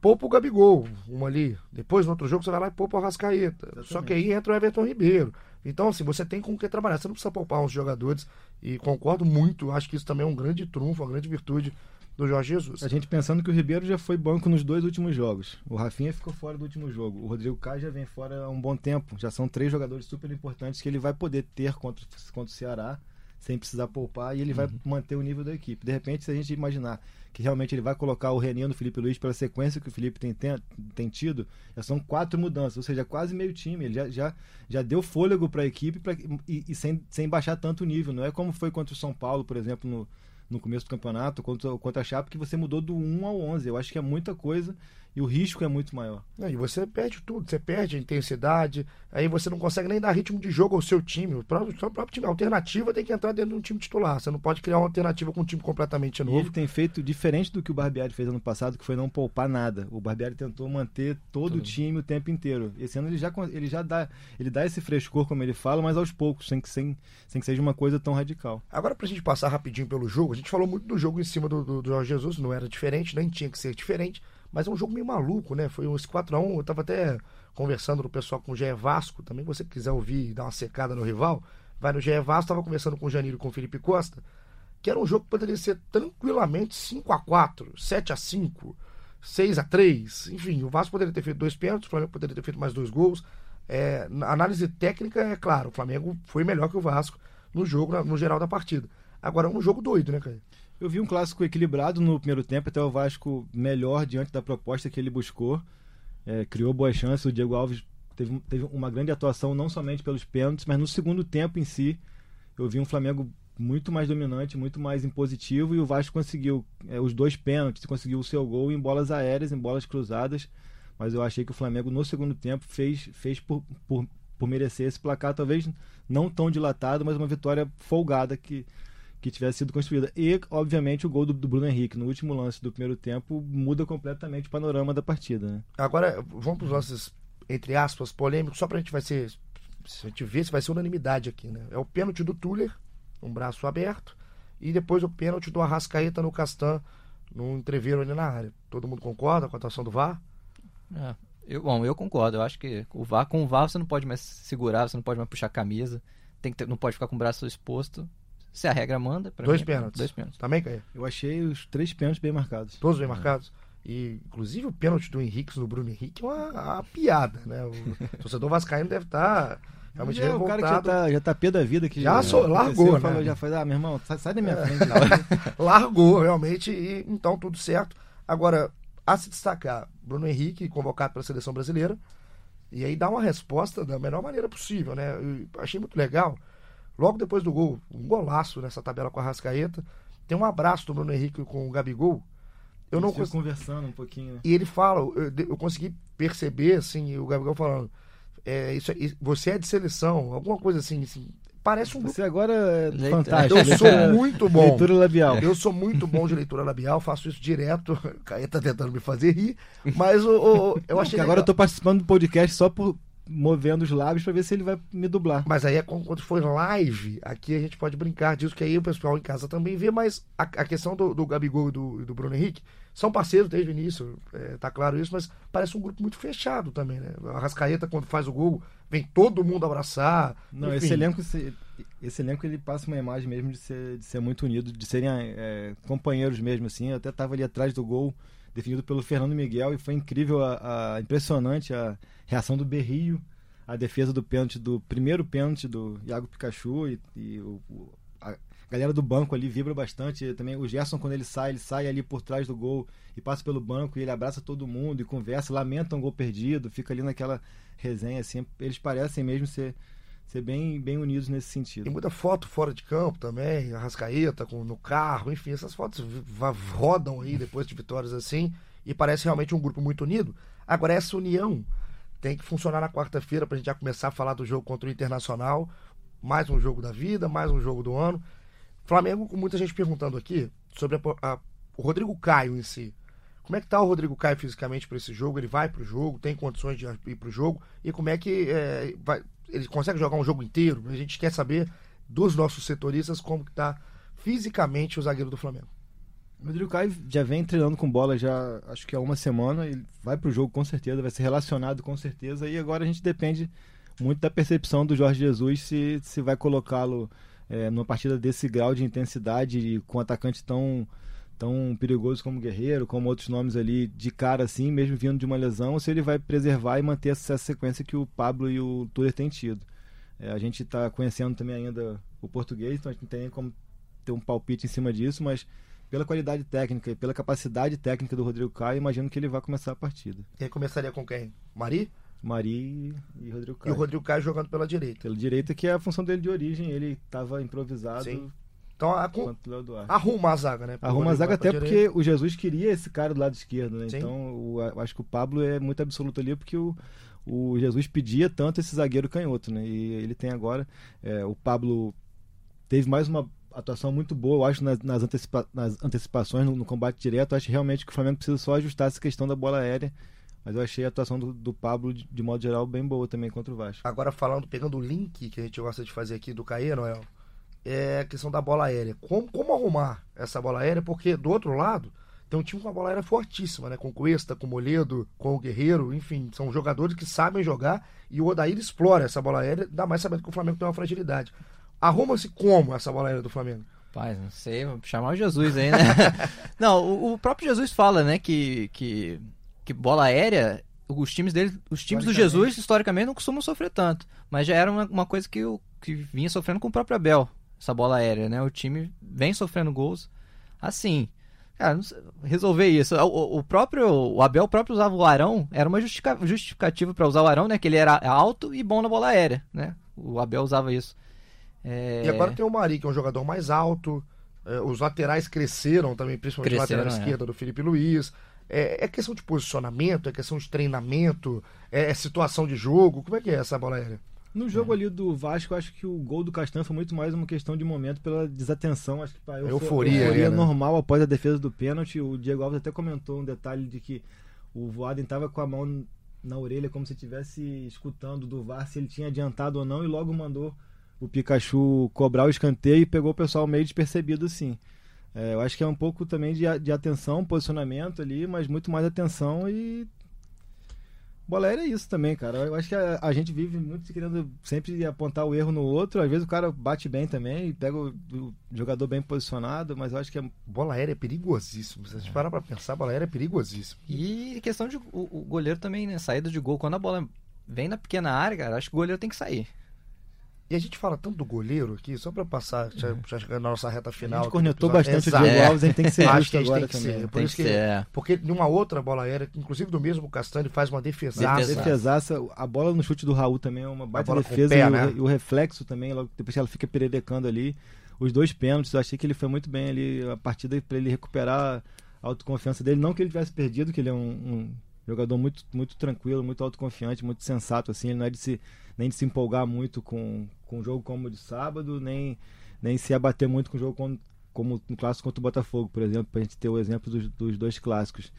poupa o Gabigol, um ali. Depois, no outro jogo, você vai lá e poupa o Rascaeta. Exatamente. Só que aí entra o Everton Ribeiro. Então, assim, você tem com o que trabalhar. Você não precisa poupar uns jogadores. E concordo muito, acho que isso também é um grande trunfo, uma grande virtude do Jorge Jesus. A gente pensando que o Ribeiro já foi banco nos dois últimos jogos. O Rafinha ficou fora do último jogo. O Rodrigo Caio já vem fora há um bom tempo. Já são três jogadores super importantes que ele vai poder ter contra, contra o Ceará sem precisar poupar e ele uhum. vai manter o nível da equipe. De repente, se a gente imaginar que realmente ele vai colocar o Reninho no Felipe Luiz pela sequência que o Felipe tem, tem, tem tido, já são quatro mudanças, ou seja, quase meio time. Ele já, já, já deu fôlego para a equipe pra, e, e, sem, sem baixar tanto o nível. Não é como foi contra o São Paulo, por exemplo, no, no começo do campeonato, contra, contra a Chape, que você mudou do 1 ao 11. Eu acho que é muita coisa e o risco é muito maior. e você perde tudo, você perde a intensidade, aí você não consegue nem dar ritmo de jogo ao seu time. O próprio, o próprio time, a alternativa tem que entrar dentro de um time titular. Você não pode criar uma alternativa com um time completamente novo. E ele tem feito diferente do que o Barbieri fez ano passado, que foi não poupar nada. O Barbieri tentou manter todo tudo. o time o tempo inteiro. Esse ano ele já, ele já dá, ele dá esse frescor, como ele fala, mas aos poucos, sem que, sem, sem que seja uma coisa tão radical. Agora, pra gente passar rapidinho pelo jogo, a gente falou muito do jogo em cima do, do, do Jorge Jesus, não era diferente, nem tinha que ser diferente. Mas é um jogo meio maluco, né? Foi uns 4x1. Eu tava até conversando com o pessoal com o GE Vasco. Também, se você quiser ouvir e dar uma secada no rival, vai no GE Vasco. Tava conversando com o Janiro e com o Felipe Costa. Que era um jogo que poderia ser tranquilamente 5x4, 7x5, 6x3. Enfim, o Vasco poderia ter feito dois pênaltis, o Flamengo poderia ter feito mais dois gols. É, análise técnica, é claro, o Flamengo foi melhor que o Vasco no jogo, no geral da partida. Agora é um jogo doido, né, Caio? Eu vi um clássico equilibrado no primeiro tempo, até o Vasco melhor diante da proposta que ele buscou. É, criou boas chances. O Diego Alves teve, teve uma grande atuação, não somente pelos pênaltis, mas no segundo tempo em si. Eu vi um Flamengo muito mais dominante, muito mais impositivo e o Vasco conseguiu é, os dois pênaltis, conseguiu o seu gol em bolas aéreas, em bolas cruzadas. Mas eu achei que o Flamengo no segundo tempo fez, fez por, por, por merecer esse placar, talvez não tão dilatado, mas uma vitória folgada que que tivesse sido construída. E, obviamente, o gol do, do, Bruno Henrique no último lance do primeiro tempo muda completamente o panorama da partida. Né? Agora, vamos para os lances, entre aspas, polêmicos, só para a gente vai ser. Se a gente ver se vai ser unanimidade aqui, né? É o pênalti do Tuller, um braço aberto, e depois o pênalti do Arrascaeta no Castan, num entreveiro ali na área. Todo mundo concorda com a atuação do VAR? É, eu, bom, eu concordo. Eu acho que o VAR, com o VAR você não pode mais segurar, você não pode mais puxar a camisa, tem que ter, não pode ficar com o braço exposto. Se a regra manda. dois mim, é pênaltis. Dois pênaltis. Também, Caio? Eu achei os três pênaltis bem marcados. Todos bem é. marcados? E, inclusive, o pênalti do Henrique no Bruno Henrique é uma, uma piada, né? O torcedor vascaíno deve estar... Tá realmente é, o cara que já tá, já tá pé da vida que já, já largou, né? Falou, já foi, ah, meu irmão, sai, sai da minha frente. largou, realmente, e então tudo certo. Agora, a se destacar, Bruno Henrique, convocado para a seleção brasileira, e aí dá uma resposta da melhor maneira possível, né? Eu achei muito legal Logo depois do gol, um golaço nessa tabela com a Rascaeta. Tem um abraço do Bruno Henrique com o Gabigol. Eu não cons... conversando um pouquinho. Né? E ele fala, eu, eu, consegui perceber assim, o Gabigol falando, é, isso, você é de seleção, alguma coisa assim, assim parece um Você agora é fantástico. Eu sou muito bom. Leitura labial. Eu sou muito bom de leitura labial, faço isso direto. O Caê tá tentando me fazer rir, mas o, o eu achei. agora eu tô participando do podcast só por, movendo os lábios para ver se ele vai me dublar. Mas aí é quando for live, aqui a gente pode brincar disso, que aí o pessoal em casa também vê, mas a, a questão do, do Gabigol e do, do Bruno Henrique são parceiros desde o início, é, tá claro isso, mas parece um grupo muito fechado também, né? A Rascaeta, quando faz o gol, vem todo mundo abraçar. Não, enfim. esse elenco, esse elenco ele passa uma imagem mesmo de ser, de ser muito unido, de serem é, companheiros mesmo, assim. Eu até tava ali atrás do gol definido pelo Fernando Miguel e foi incrível, a, a impressionante a reação do Berrio, a defesa do pênalti do primeiro pênalti do Iago Pikachu e, e o, A galera do banco ali vibra bastante. Também o Gerson, quando ele sai, ele sai ali por trás do gol e passa pelo banco e ele abraça todo mundo e conversa, lamenta um gol perdido, fica ali naquela resenha assim. Eles parecem mesmo ser ser bem, bem unidos nesse sentido. Tem muita foto fora de campo também, a Rascaeta com, no carro, enfim, essas fotos rodam aí depois de vitórias assim e parece realmente um grupo muito unido. Agora, essa união tem que funcionar na quarta-feira para a gente já começar a falar do jogo contra o Internacional. Mais um jogo da vida, mais um jogo do ano. Flamengo, com muita gente perguntando aqui sobre a, a, o Rodrigo Caio em si. Como é que tá o Rodrigo Caio fisicamente para esse jogo? Ele vai para o jogo, tem condições de ir para o jogo? E como é que é, vai, ele consegue jogar um jogo inteiro? A gente quer saber dos nossos setoristas como que tá fisicamente o zagueiro do Flamengo. O Rodrigo Caio já vem treinando com bola já acho que há uma semana. Ele vai para o jogo com certeza, vai ser relacionado com certeza. E agora a gente depende muito da percepção do Jorge Jesus se, se vai colocá-lo é, numa partida desse grau de intensidade com um atacante tão tão perigoso como Guerreiro, como outros nomes ali de cara assim, mesmo vindo de uma lesão, se ele vai preservar e manter essa sequência que o Pablo e o Tuller têm tido. É, a gente está conhecendo também ainda o português, então a gente não tem nem como ter um palpite em cima disso, mas pela qualidade técnica e pela capacidade técnica do Rodrigo Caio, imagino que ele vai começar a partida. E aí começaria com quem? Mari? Mari e Rodrigo Caio. E o Rodrigo Caio jogando pela direita. Pela direita, que é a função dele de origem, ele estava improvisado. Sim. Então a, arruma a zaga, né? Arruma a zaga até porque o Jesus queria esse cara do lado esquerdo, né? Sim. Então o, eu acho que o Pablo é muito absoluto ali porque o, o Jesus pedia tanto esse zagueiro canhoto, né? E ele tem agora. É, o Pablo teve mais uma atuação muito boa, eu acho, nas, nas, antecipa nas antecipações, no, no, combate direto. Eu acho realmente que o Flamengo precisa só ajustar essa questão da bola aérea. Mas eu achei a atuação do, do Pablo, de, de, modo geral, bem boa também contra o Vasco. Agora, falando, pegando o link que a gente gosta de fazer aqui do Caê, Noel, é a questão da bola aérea. Como, como arrumar essa bola aérea? Porque do outro lado tem um time com uma bola aérea fortíssima, né? Com Cuesta, com Moledo, com o Guerreiro, enfim, são jogadores que sabem jogar e o Odair explora essa bola aérea, ainda mais sabendo que o Flamengo tem uma fragilidade. Arruma-se como essa bola aérea do Flamengo? Rapaz, não sei, vou chamar o Jesus aí, né? não, o, o, próprio Jesus fala, né, que, que, que bola aérea, os times dele, os times do Jesus, historicamente, não costumam sofrer tanto. Mas já era uma, uma coisa que, o, que vinha sofrendo com o próprio Abel, essa bola aérea, né? O time vem sofrendo gols assim. Cara, resolver isso. O, o, próprio o Abel próprio usava o Arão, era uma justificativa para usar o Arão, né? Que ele era alto e bom na bola aérea, né? O Abel usava isso. É... E agora tem o Mari, que é um jogador mais alto. É, os laterais cresceram também, principalmente cresceram, lateral é. esquerda do Felipe Luiz. É, é, questão de posicionamento, é questão de treinamento, é, é, situação de jogo. Como é que é essa bola aérea? No jogo ali do Vasco, acho que o gol do Castan foi muito mais uma questão de momento pela desatenção. Acho que pá, euforia, euforia né? normal após a defesa do pênalti. O Diego Alves até comentou um detalhe de que o Voaden estava com a mão na orelha como se estivesse escutando do VAR se ele tinha adiantado ou não e logo mandou o Pikachu cobrar o escanteio e pegou o pessoal meio despercebido sim. É, eu acho que é um pouco também de, de atenção, posicionamento ali, mas muito mais atenção e. Bola aérea é isso também, cara. Eu acho que a, a, gente vive muito querendo sempre apontar o erro no outro. Às vezes o cara bate bem também e pega o, o jogador bem posicionado, mas eu acho que é... Bola aérea é perigosíssimo. Se a gente parar pra pensar, bola aérea é perigosíssimo. E questão de o, o goleiro também, né? Saída de gol. Quando a bola vem na pequena área, cara, acho que o goleiro tem que sair. E a gente fala tanto do goleiro aqui, só para passar, já, uhum. já chegando na nossa reta final. A gente cornetou bastante Exato. o Diego Alves, a gente tem que ser justo agora também. Ser. Por isso que, ser. Porque numa outra bola aérea, inclusive do mesmo Castanho, faz uma defesaça. Defesaça. A bola no chute do Raul também é uma baita defesa. Pé, e, né? o, e, o, reflexo também, logo depois ela fica pererecando ali. Os dois pênaltis, eu achei que ele foi muito bem ali, a partida para ele recuperar a autoconfiança dele. Não que ele tivesse perdido, que ele é um, um jogador muito, muito tranquilo, muito autoconfiante, muito sensato, assim, ele não é de se, nem de se empolgar muito com, com um jogo como o de sábado, nem, nem se abater muito com o jogo como, como no clássico contra o Botafogo, por exemplo, para a gente ter o exemplo dos, dos dois clássicos.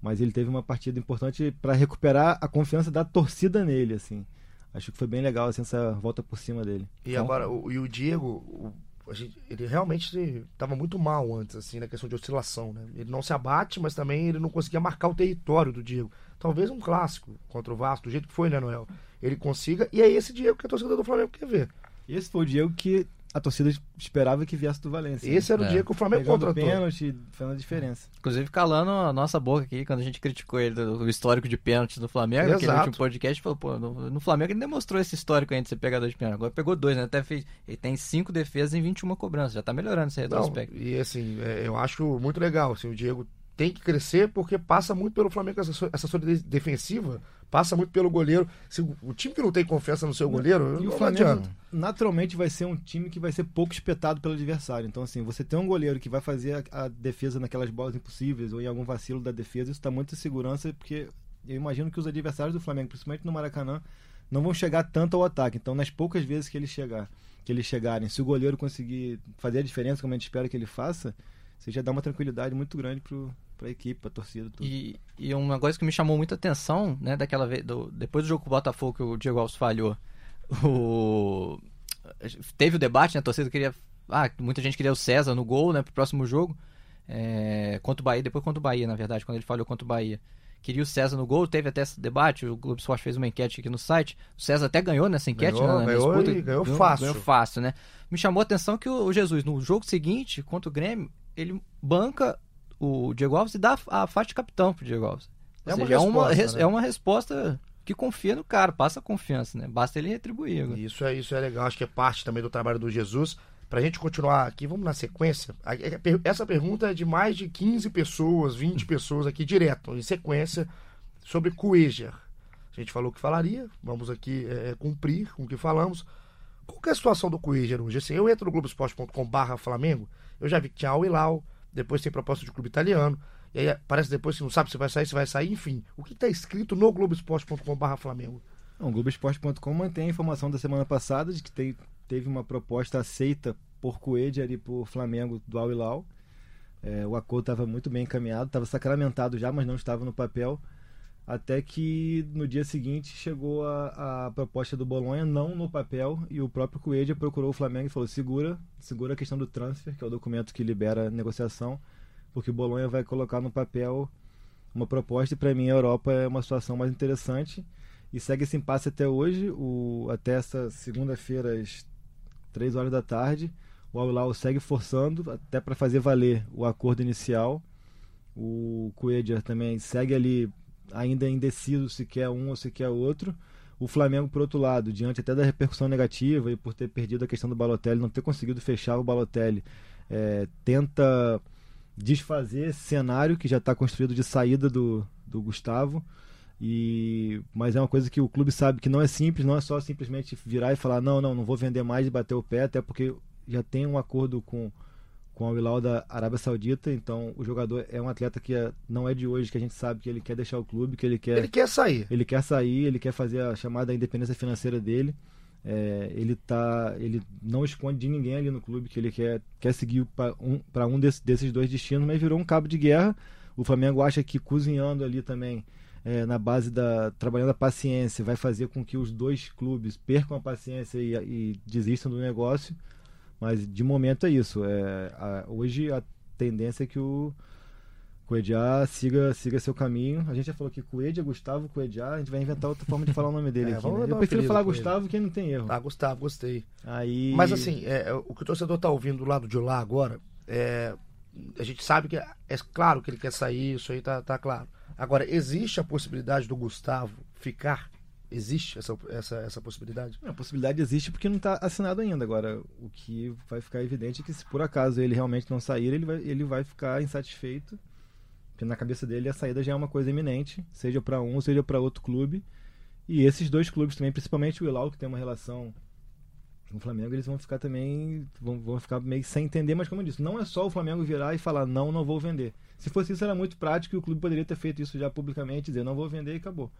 Mas ele teve uma partida importante para recuperar a confiança da torcida nele, assim. Acho que foi bem legal assim, essa volta por cima dele. E então, agora, o, e o Diego, o, gente, ele realmente estava muito mal antes, assim, na questão de oscilação, né? Ele não se abate, mas também ele não conseguia marcar o território do Diego. Talvez um clássico contra o Vasco, do jeito que foi, né, Noel? Ele consiga, e é esse Diego que a torcida do Flamengo quer ver. Esse foi o Diego que a torcida esperava que viesse do Valência. Esse era o É. dia que o Flamengo Pegando contratou. pênalti, fazendo a diferença. Inclusive calando a nossa boca aqui, quando a gente criticou ele do, do histórico de pênaltis no Flamengo, Exato. último podcast, falou, pô, no, no Flamengo ele demonstrou esse histórico aí de ser pegador de pênalti. Agora pegou dois, né? Até fez. Ele tem cinco defesas em 21 cobranças. Já tá melhorando esse Não, retrospecto. e assim, é, eu acho muito legal. Assim, o Diego tem que crescer porque passa muito pelo Flamengo essa, essa solidez defensiva, passa muito pelo goleiro. Se o, time que não tem confiança no seu goleiro, E não o Flamengo adianta. naturalmente vai ser um time que vai ser pouco espetado pelo adversário. Então, assim, você tem um goleiro que vai fazer a, a defesa naquelas bolas impossíveis ou em algum vacilo da defesa, isso dá muita segurança, porque eu imagino que os adversários do Flamengo, principalmente no Maracanã, não vão chegar tanto ao ataque. Então, nas poucas vezes que eles chegar, que eles chegarem, se o goleiro conseguir fazer a diferença, como a gente espera que ele faça, você já dá uma tranquilidade muito grande para a equipe, para a torcida. Tudo. E, e uma coisa que me chamou muita atenção, né, daquela vez, do- depois do jogo com o Botafogo que o Diego Alves falhou, o teve o debate, né, a torcida queria, ah, muita gente queria o César no gol, né, pro próximo jogo, é, contra o Bahia, depois contra o Bahia, na verdade, quando ele falhou contra o Bahia. Queria o César no gol, teve até esse debate, o Globo Esporte fez uma enquete aqui no site, o César até ganhou nessa enquete, Ganhou, né, na ganhou disputa, e ganhou fácil. Ganhou fácil, né. Me chamou a atenção que o Jesus, no jogo seguinte, contra o Grêmio, ele banca o Diego Alves e dá a faixa de capitão pro Diego Alves. Ou É uma seja, é uma, resposta, res- né? é uma resposta que confia no cara, passa confiança, né? Basta ele retribuir. agora. Isso é, isso é legal, acho que é parte também do trabalho do Jesus. Pra gente continuar aqui, vamos na sequência. Per- Essa pergunta é de mais de 15 pessoas, 20 pessoas aqui direto, em sequência, sobre Cueja. A gente falou que falaria, vamos aqui é, é, cumprir com o que falamos. Qual que é a situação do Cueja hoje? Assim, eu entro no Globoesporte.com barra Flamengo, eu já vi que tinha Al Hilal, depois tem proposta de clube italiano, e aí parece depois que não sabe se vai sair, se vai sair, enfim. O que está escrito no Globoesporte.com barra Flamengo? O Globoesporte.com mantém a informação da semana passada de que tem- teve uma proposta aceita por Coelho ali por Flamengo do Al Hilal. É, o acordo estava muito bem encaminhado, estava sacramentado já, mas não estava no papel. Até que no dia seguinte chegou a, a proposta do Bolonha, não no papel, e o próprio Coelho procurou o Flamengo e falou: segura, segura a questão do transfer, que é o documento que libera a negociação, porque o Bolonha vai colocar no papel uma proposta, e para mim a Europa é uma situação mais interessante e segue esse impasse até hoje, o, até essa segunda-feira às 3 horas da tarde. O Hilal segue forçando até para fazer valer o acordo inicial. O Coedja também segue ali ainda indeciso se quer um ou se quer outro. O Flamengo, por outro lado, diante até da repercussão negativa e por ter perdido a questão do Balotelli, não ter conseguido fechar o Balotelli, é, tenta desfazer esse cenário que já está construído de saída do, do Gustavo. E, mas é uma coisa que o clube sabe que não é simples, não é só simplesmente virar e falar não, não, não vou vender mais e bater o pé, até porque já tem um acordo com, com o Hilal da Arábia Saudita, então o jogador é um atleta que é- não é de hoje, que a gente sabe que ele quer deixar o clube, que ele quer Ele quer sair. ele quer sair, ele quer fazer a chamada independência financeira dele. É, ele tá, ele não esconde de ninguém ali no clube que ele quer, quer seguir para um, pra um desse- desses dois destinos, mas virou um cabo de guerra. O Flamengo acha que cozinhando ali também, é, na base da trabalhando a paciência, vai fazer com que os dois clubes percam a paciência e, e desistam do negócio. Mas de momento é isso. É, a- hoje a tendência é que o Coedjá siga, siga seu caminho. A gente já falou que Coedja, Gustavo, Coedjá. A gente vai inventar outra forma de falar o nome dele É, aqui. né? Eu prefiro falar. Gustavo que não tem erro. Ah, Gustavo, gostei. Aí... Mas assim, é, é, o que o torcedor tá ouvindo do lado de lá agora, é, a gente sabe que é, é claro que ele quer sair, isso aí tá, tá claro. Agora, existe a possibilidade do Gustavo ficar? Existe essa, essa, essa possibilidade? A possibilidade existe porque não está assinado ainda. Agora, o que vai ficar evidente é que se por acaso ele realmente não sair, ele vai, ele vai ficar insatisfeito. Porque na cabeça dele a saída já é uma coisa iminente, seja para um, seja para outro clube. E esses dois clubes também, principalmente o Hilal, que tem uma relação com o Flamengo, eles vão ficar também. Vão, vão ficar meio sem entender, mas como eu disse, não é só o Flamengo virar e falar não, não vou vender. Se fosse isso, era muito prático e o clube poderia ter feito isso já publicamente, dizer não vou vender e acabou.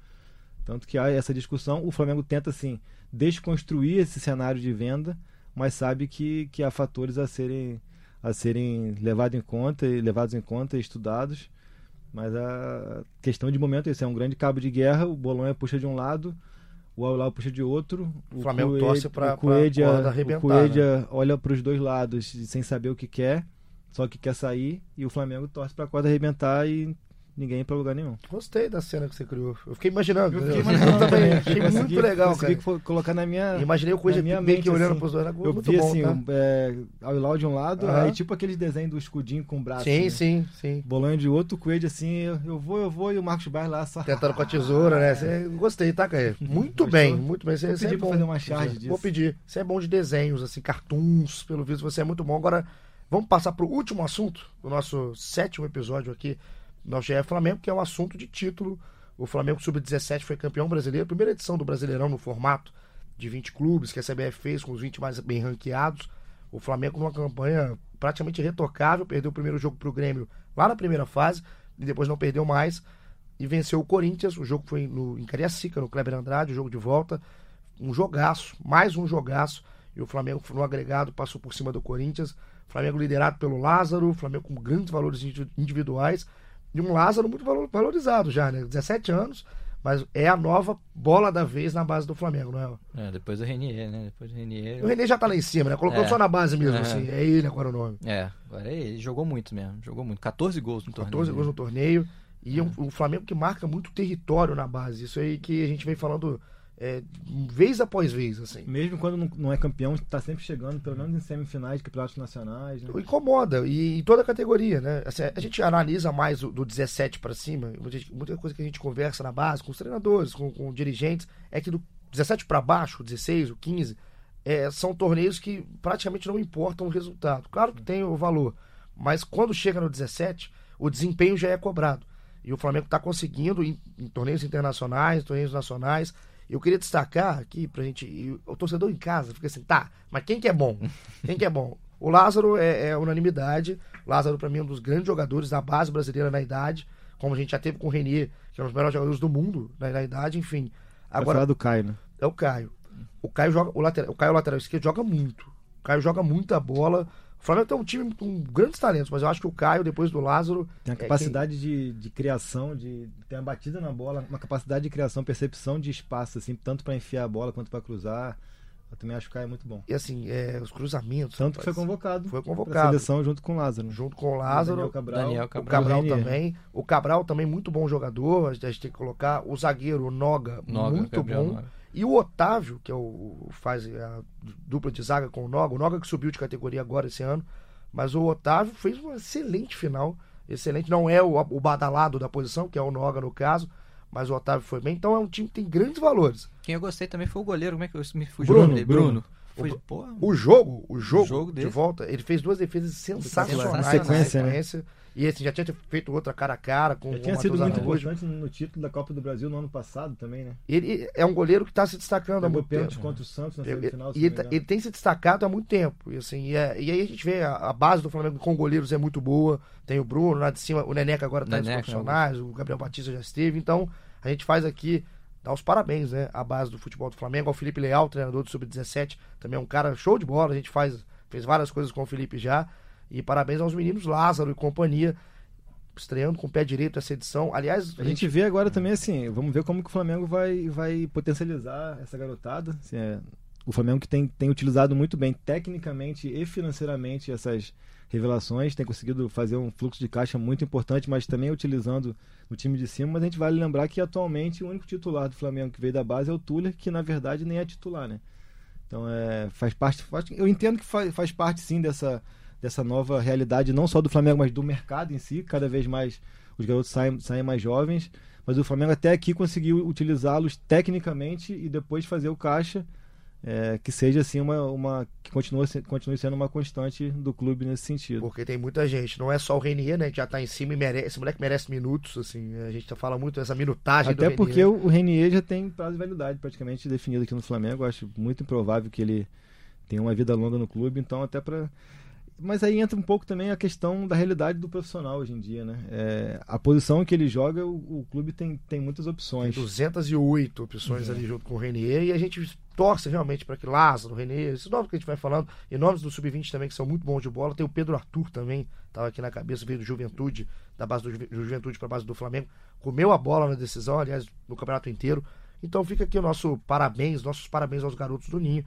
Tanto que há essa discussão. O Flamengo tenta, assim, desconstruir esse cenário de venda, mas sabe que, que há fatores a serem, a serem levados em conta, e levados em conta e estudados. Mas a questão de momento é isso: é um grande cabo de guerra. O Bolonha puxa de um lado, o Aulau puxa de outro. O Flamengo torce pra- o Coelho- pra corda o arrebentar, Coelho olha para os dois lados sem saber o que quer, só que quer sair, e o Flamengo torce para a corda arrebentar e ninguém para lugar nenhum. Gostei da cena que você criou. Eu fiquei imaginando. Eu fiquei entendeu? imaginando Eu também. Achei Consegui- muito legal, consegui cara. co- colocar na minha. Imaginei o coisa minha meio que olhando assim. pros dois. Eu Muito vi bom, assim, tá? um, é, ao Ilau de um lado, Aham. aí tipo aqueles desenhos do escudinho com o braço. Sim, né? sim, sim. Bolão de outro, o Coelho assim, eu, eu vou, eu vou, e o Marcos Bairro lá só. Tentando com a tesoura, né? Você- Gostei, tá, Caê? Muito Gostou? bem, muito bem. Você, Vou você pedir é pra bom. fazer uma charge disso. Vou pedir. Você é bom de desenhos, assim, cartoons, pelo visto você é muito bom. Agora, vamos passar pro último assunto do nosso sétimo episódio aqui no GE Flamengo, que é o assunto de título. O Flamengo Sub-17 foi campeão brasileiro, primeira edição do Brasileirão no formato de 20 clubes que a CBF fez com os 20 mais bem ranqueados. O Flamengo numa campanha praticamente retocável, perdeu o primeiro jogo pro Grêmio lá na primeira fase e depois não perdeu mais e venceu o Corinthians. O jogo foi no, em Cariacica, no Kleber Andrade, o jogo de volta. Um jogaço, mais um jogaço. E o Flamengo, no agregado, passou por cima do Corinthians. Flamengo liderado pelo Lázaro, Flamengo com grandes valores indi- individuais. E um Lázaro muito valo- valorizado já, né? 17 anos, mas é a nova bola da vez na base do Flamengo, não é? É, depois do Renier, né? Depois do Renier. O René já tá lá em cima, né? Colocou É. só na base mesmo, É. assim. É ele agora o nome. É, agora é ele. Jogou muito mesmo. Jogou muito. 14 gols no 14 torneio. gols no torneio. E é um, um Flamengo que marca muito território na base. Isso aí que a gente vem falando é, vez após vez, assim. Mesmo quando não, não é campeão, tá sempre chegando, pelo menos em semifinais de campeonatos nacionais. Né? Incomoda, e em toda a categoria, né? Assim, a gente analisa mais o, do 17 para cima, muita coisa que a gente conversa na base, com os treinadores, com, com dirigentes, é que do 17 para baixo, o 16, o 15, é, são torneios que praticamente não importam o resultado. Claro que tem o valor, mas quando chega no 17, o desempenho já é cobrado. E o Flamengo está conseguindo em, em torneios internacionais, torneios nacionais. Eu queria destacar aqui pra gente. o torcedor em casa fica assim, tá, mas quem que é bom? Quem que é bom? O Lázaro é, é unanimidade. Lázaro, pra mim, é um dos grandes jogadores da base brasileira na idade. Como a gente já teve com o Renier, que é um dos melhores jogadores do mundo na, na idade, enfim. Agora, falar do Caio, né? é o Caio. O Caio joga, o lateral, o Caio lateral esquerdo joga muito. O Caio joga muita bola. O Flamengo tem um time com grandes talentos, mas eu acho que o Caio, depois do Lázaro, Tem a É, capacidade de, de criação, de ter uma batida na bola, uma capacidade de criação, percepção de espaço, assim, tanto para enfiar a bola quanto para cruzar. Eu também acho que o Caio é muito bom. e assim, é, os cruzamentos. Tanto que foi convocado. Foi pra convocado. seleção junto com o Lázaro. Junto com o Lázaro. Daniel Cabral. Daniel O Cabral. Cabral Renier. também. O Cabral também muito bom jogador, a gente tem que colocar. O zagueiro, o Noga, Noga, muito Gabriel bom. Noga. E o Otávio, que é o, o- faz a dupla de zaga com o Noga. O Noga que subiu de categoria agora esse ano. Mas o Otávio fez uma excelente final. Excelente. Não é o, o badalado da posição, que é o Noga no caso. Mas o Otávio foi bem. Então é um time que tem grandes valores. Quem eu gostei também foi o goleiro. Como é que eu me fugiu Bruno, o? Bruno. Bruno. Foi, porra, O jogo, o jogo, jogo de volta, ele fez duas defesas sensacionais Na sequência, na né? E esse já tinha feito outra cara a cara com Já o tinha sido muito Araújo. importante no título da Copa do Brasil no ano passado também, né? Ele é um goleiro que está se destacando há Pegou muito pênalti tempo. contra o Santos na semifinal, se e ele, tá- ele tem se destacado há muito tempo. E, assim, e, é- e aí a gente vê a, a base do Flamengo com goleiros é muito boa. Tem o Bruno lá de cima, o Neneca agora está nos profissionais, o Gabriel Batista já esteve. Então a gente faz aqui, dá os parabéns, né? A base do futebol do Flamengo, ao Felipe Leal, treinador do Sub-17, também é um cara show de bola. A gente faz, fez várias coisas com o Felipe já. E parabéns aos meninos Lázaro e companhia, estreando com o pé direito essa edição. Aliás, A gente vê agora também assim, vamos ver como que o Flamengo vai, vai potencializar essa garotada. Assim, é, o Flamengo que tem, tem utilizado muito bem tecnicamente e financeiramente essas revelações, tem conseguido fazer um fluxo de caixa muito importante, mas também utilizando o time de cima. Mas a gente vale lembrar que atualmente o único titular do Flamengo que veio da base é o Tuller, que na verdade nem é titular, né? Então é, faz parte. faz- eu entendo que faz, faz parte sim dessa, dessa nova realidade, não só do Flamengo, mas do mercado em si. Cada vez mais os garotos saem, saem mais jovens. Mas o Flamengo até aqui conseguiu utilizá-los tecnicamente e depois fazer o caixa. é, que seja assim uma, uma que continue, continue sendo uma constante do clube nesse sentido. Porque tem muita gente, não é só o Renier, né? Que já tá em cima e merece. Esse moleque merece minutos, assim. A gente fala muito dessa minutagem Até do porque Renier. o o Renier já tem prazo de validade praticamente definido aqui no Flamengo. Eu acho muito improvável que ele tenha uma vida longa no clube, então até para mas aí entra um pouco também a questão da realidade do profissional hoje em dia, né? É, a posição que ele joga, o, o clube tem, tem muitas Tem opções. 208 opções ali junto com o Renier. E a gente torce realmente para que Lázaro, Renier, esses nomes que a gente vai falando, e nomes do Sub-20 também que são muito bons de bola. Tem o Pedro Arthur também, tava aqui na cabeça, veio do Juventude, da base do do Juventude para base do Flamengo. Comeu a bola na decisão, aliás, no campeonato inteiro. Então fica aqui o nosso parabéns, nossos parabéns aos garotos do Ninho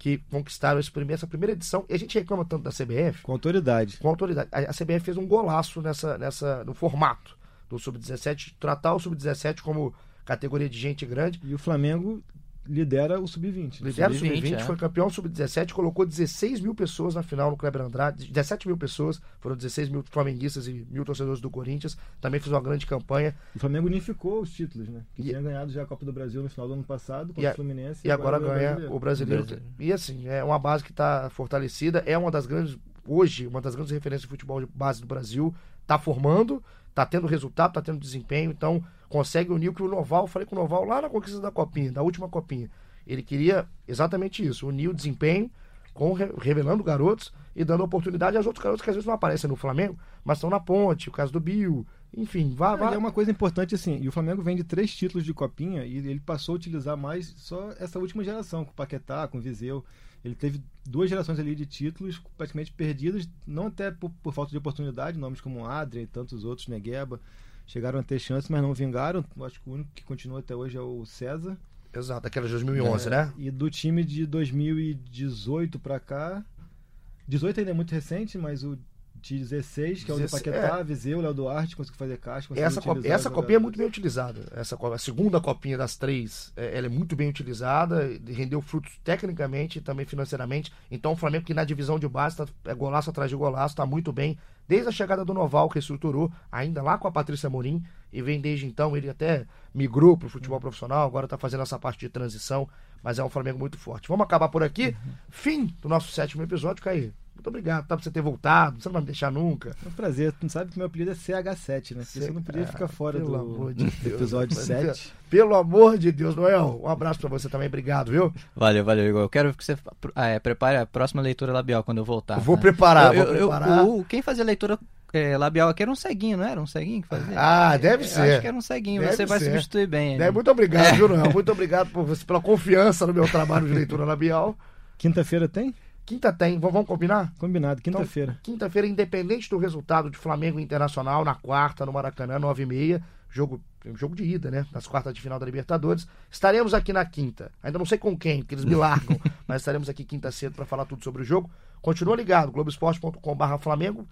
que conquistaram primeiro, essa primeira edição. E a gente reclama tanto da CBF Com autoridade. com autoridade. A, a CBF fez um golaço nessa, nessa, no formato do Sub-17, tratar o Sub-17 como categoria de gente grande. E o Flamengo lidera o Sub-20. Lidera o Sub-20, Sub-20, é. foi campeão Sub-17, colocou 16 mil pessoas na final no Kleber Andrade, 17 mil pessoas, foram 16 mil flamenguistas e mil torcedores do Corinthians, também fez uma grande campanha, O Flamengo unificou os títulos, né? Que E- tinha ganhado já a Copa do Brasil no final do ano passado contra E a- o Fluminense. e agora ganha ganha o brasileiro. Brasileiro. E assim, é uma base que está fortalecida, é uma das grandes, hoje, uma das grandes referências de futebol de base do Brasil, está formando, está tendo resultado, está tendo desempenho, então consegue unir o que o Noval, falei com o Noval lá na conquista da Copinha, da última Copinha. Ele queria exatamente isso, unir o desempenho com re- revelando garotos e dando oportunidade aos outros garotos que às vezes não aparecem no Flamengo, mas estão na ponte, o caso do Bill, enfim, vá, vá. é uma coisa importante assim, e o Flamengo vem de três títulos de copinha e ele passou a utilizar mais só essa última geração, com o Paquetá, com o Viseu. Ele teve duas gerações ali de títulos praticamente perdidas, não até por, por falta de oportunidade, nomes como Adrien e tantos outros, Negueba, chegaram a ter chance, mas não vingaram. Acho que o único que continua até hoje é o César. Exato, aquela de 2011, É, né? E do time de 2018 pra cá. 18 ainda é muito recente, mas o de 16, que é o do 16, Paquetá, Viseu, Léo Duarte, conseguiu fazer caixa. conseguiu Essa, co- utilizar essa copinha é muito bem utilizada. Essa, a segunda copinha das três, é, ela é muito bem utilizada, rendeu frutos tecnicamente e também financeiramente. Então o Flamengo que na divisão de base tá, é golaço atrás de golaço, está muito bem. Desde a chegada do Noval, que estruturou, ainda lá com a Patrícia Morim, e vem desde então, ele até migrou para o futebol profissional, agora está fazendo essa parte de transição, mas é um Flamengo muito forte. Vamos acabar por aqui. Fim do nosso sétimo episódio, Caí. Muito obrigado, tá, por você ter voltado, você não vai me deixar nunca. É um prazer. Tu sabe que meu apelido é CH7, né? Porque você não podia Ah, ficar fora pelo do, amor de do episódio rapaz. 7. Pelo amor de Deus, Noel. Um abraço pra você também, obrigado, viu? Valeu, valeu, Igor. Eu quero que você ah, é, prepare a próxima leitura labial quando eu voltar. vou né? preparar, Eu- vou eu- eu- preparar. o- quem fazia leitura é, labial aqui era um ceguinho, não era? Um ceguinho que fazia? Ah, deve Eu ser. Acho que era um ceguinho. Deve você vai ser. substituir bem. É, ele. muito obrigado, viu, Noel? Muito obrigado por você, pela confiança no meu trabalho de leitura labial. Quinta-feira tem? Quinta tem, vamos combinar? Combinado, quinta-feira. Quinta-feira, independente do resultado de Flamengo e Internacional, na quarta, no Maracanã, 9h30, jogo, jogo de ida, né? Nas quartas de final da Libertadores. Estaremos aqui na quinta. Ainda não sei com quem, porque eles me largam, mas estaremos aqui quinta cedo para falar tudo sobre o jogo. Continua ligado, globoesporte.com.br Flamengo.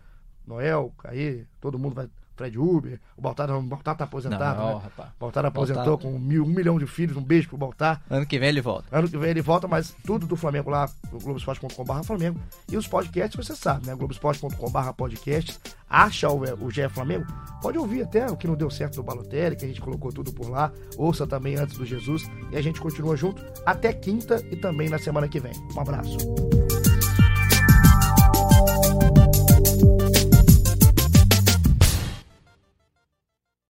Noel, Caí, todo mundo vai. Fred Uber, o Baltar, o Baltar tá aposentado, não, né? rapaz. O Baltar aposentou Baltar. com mil, um milhão de filhos, um beijo pro Baltar. Ano que vem ele volta. Ano que vem ele volta, mas tudo do Flamengo lá Globoesporte.com.br Flamengo. E os podcasts, você sabe, né? Globoesporte.com.br podcasts. Acha o, o GE Flamengo? Pode ouvir até o que não deu certo do Balotelli, que a gente colocou tudo por lá. Ouça também antes do Jesus. E a gente continua junto até quinta e também na semana que vem. Um abraço.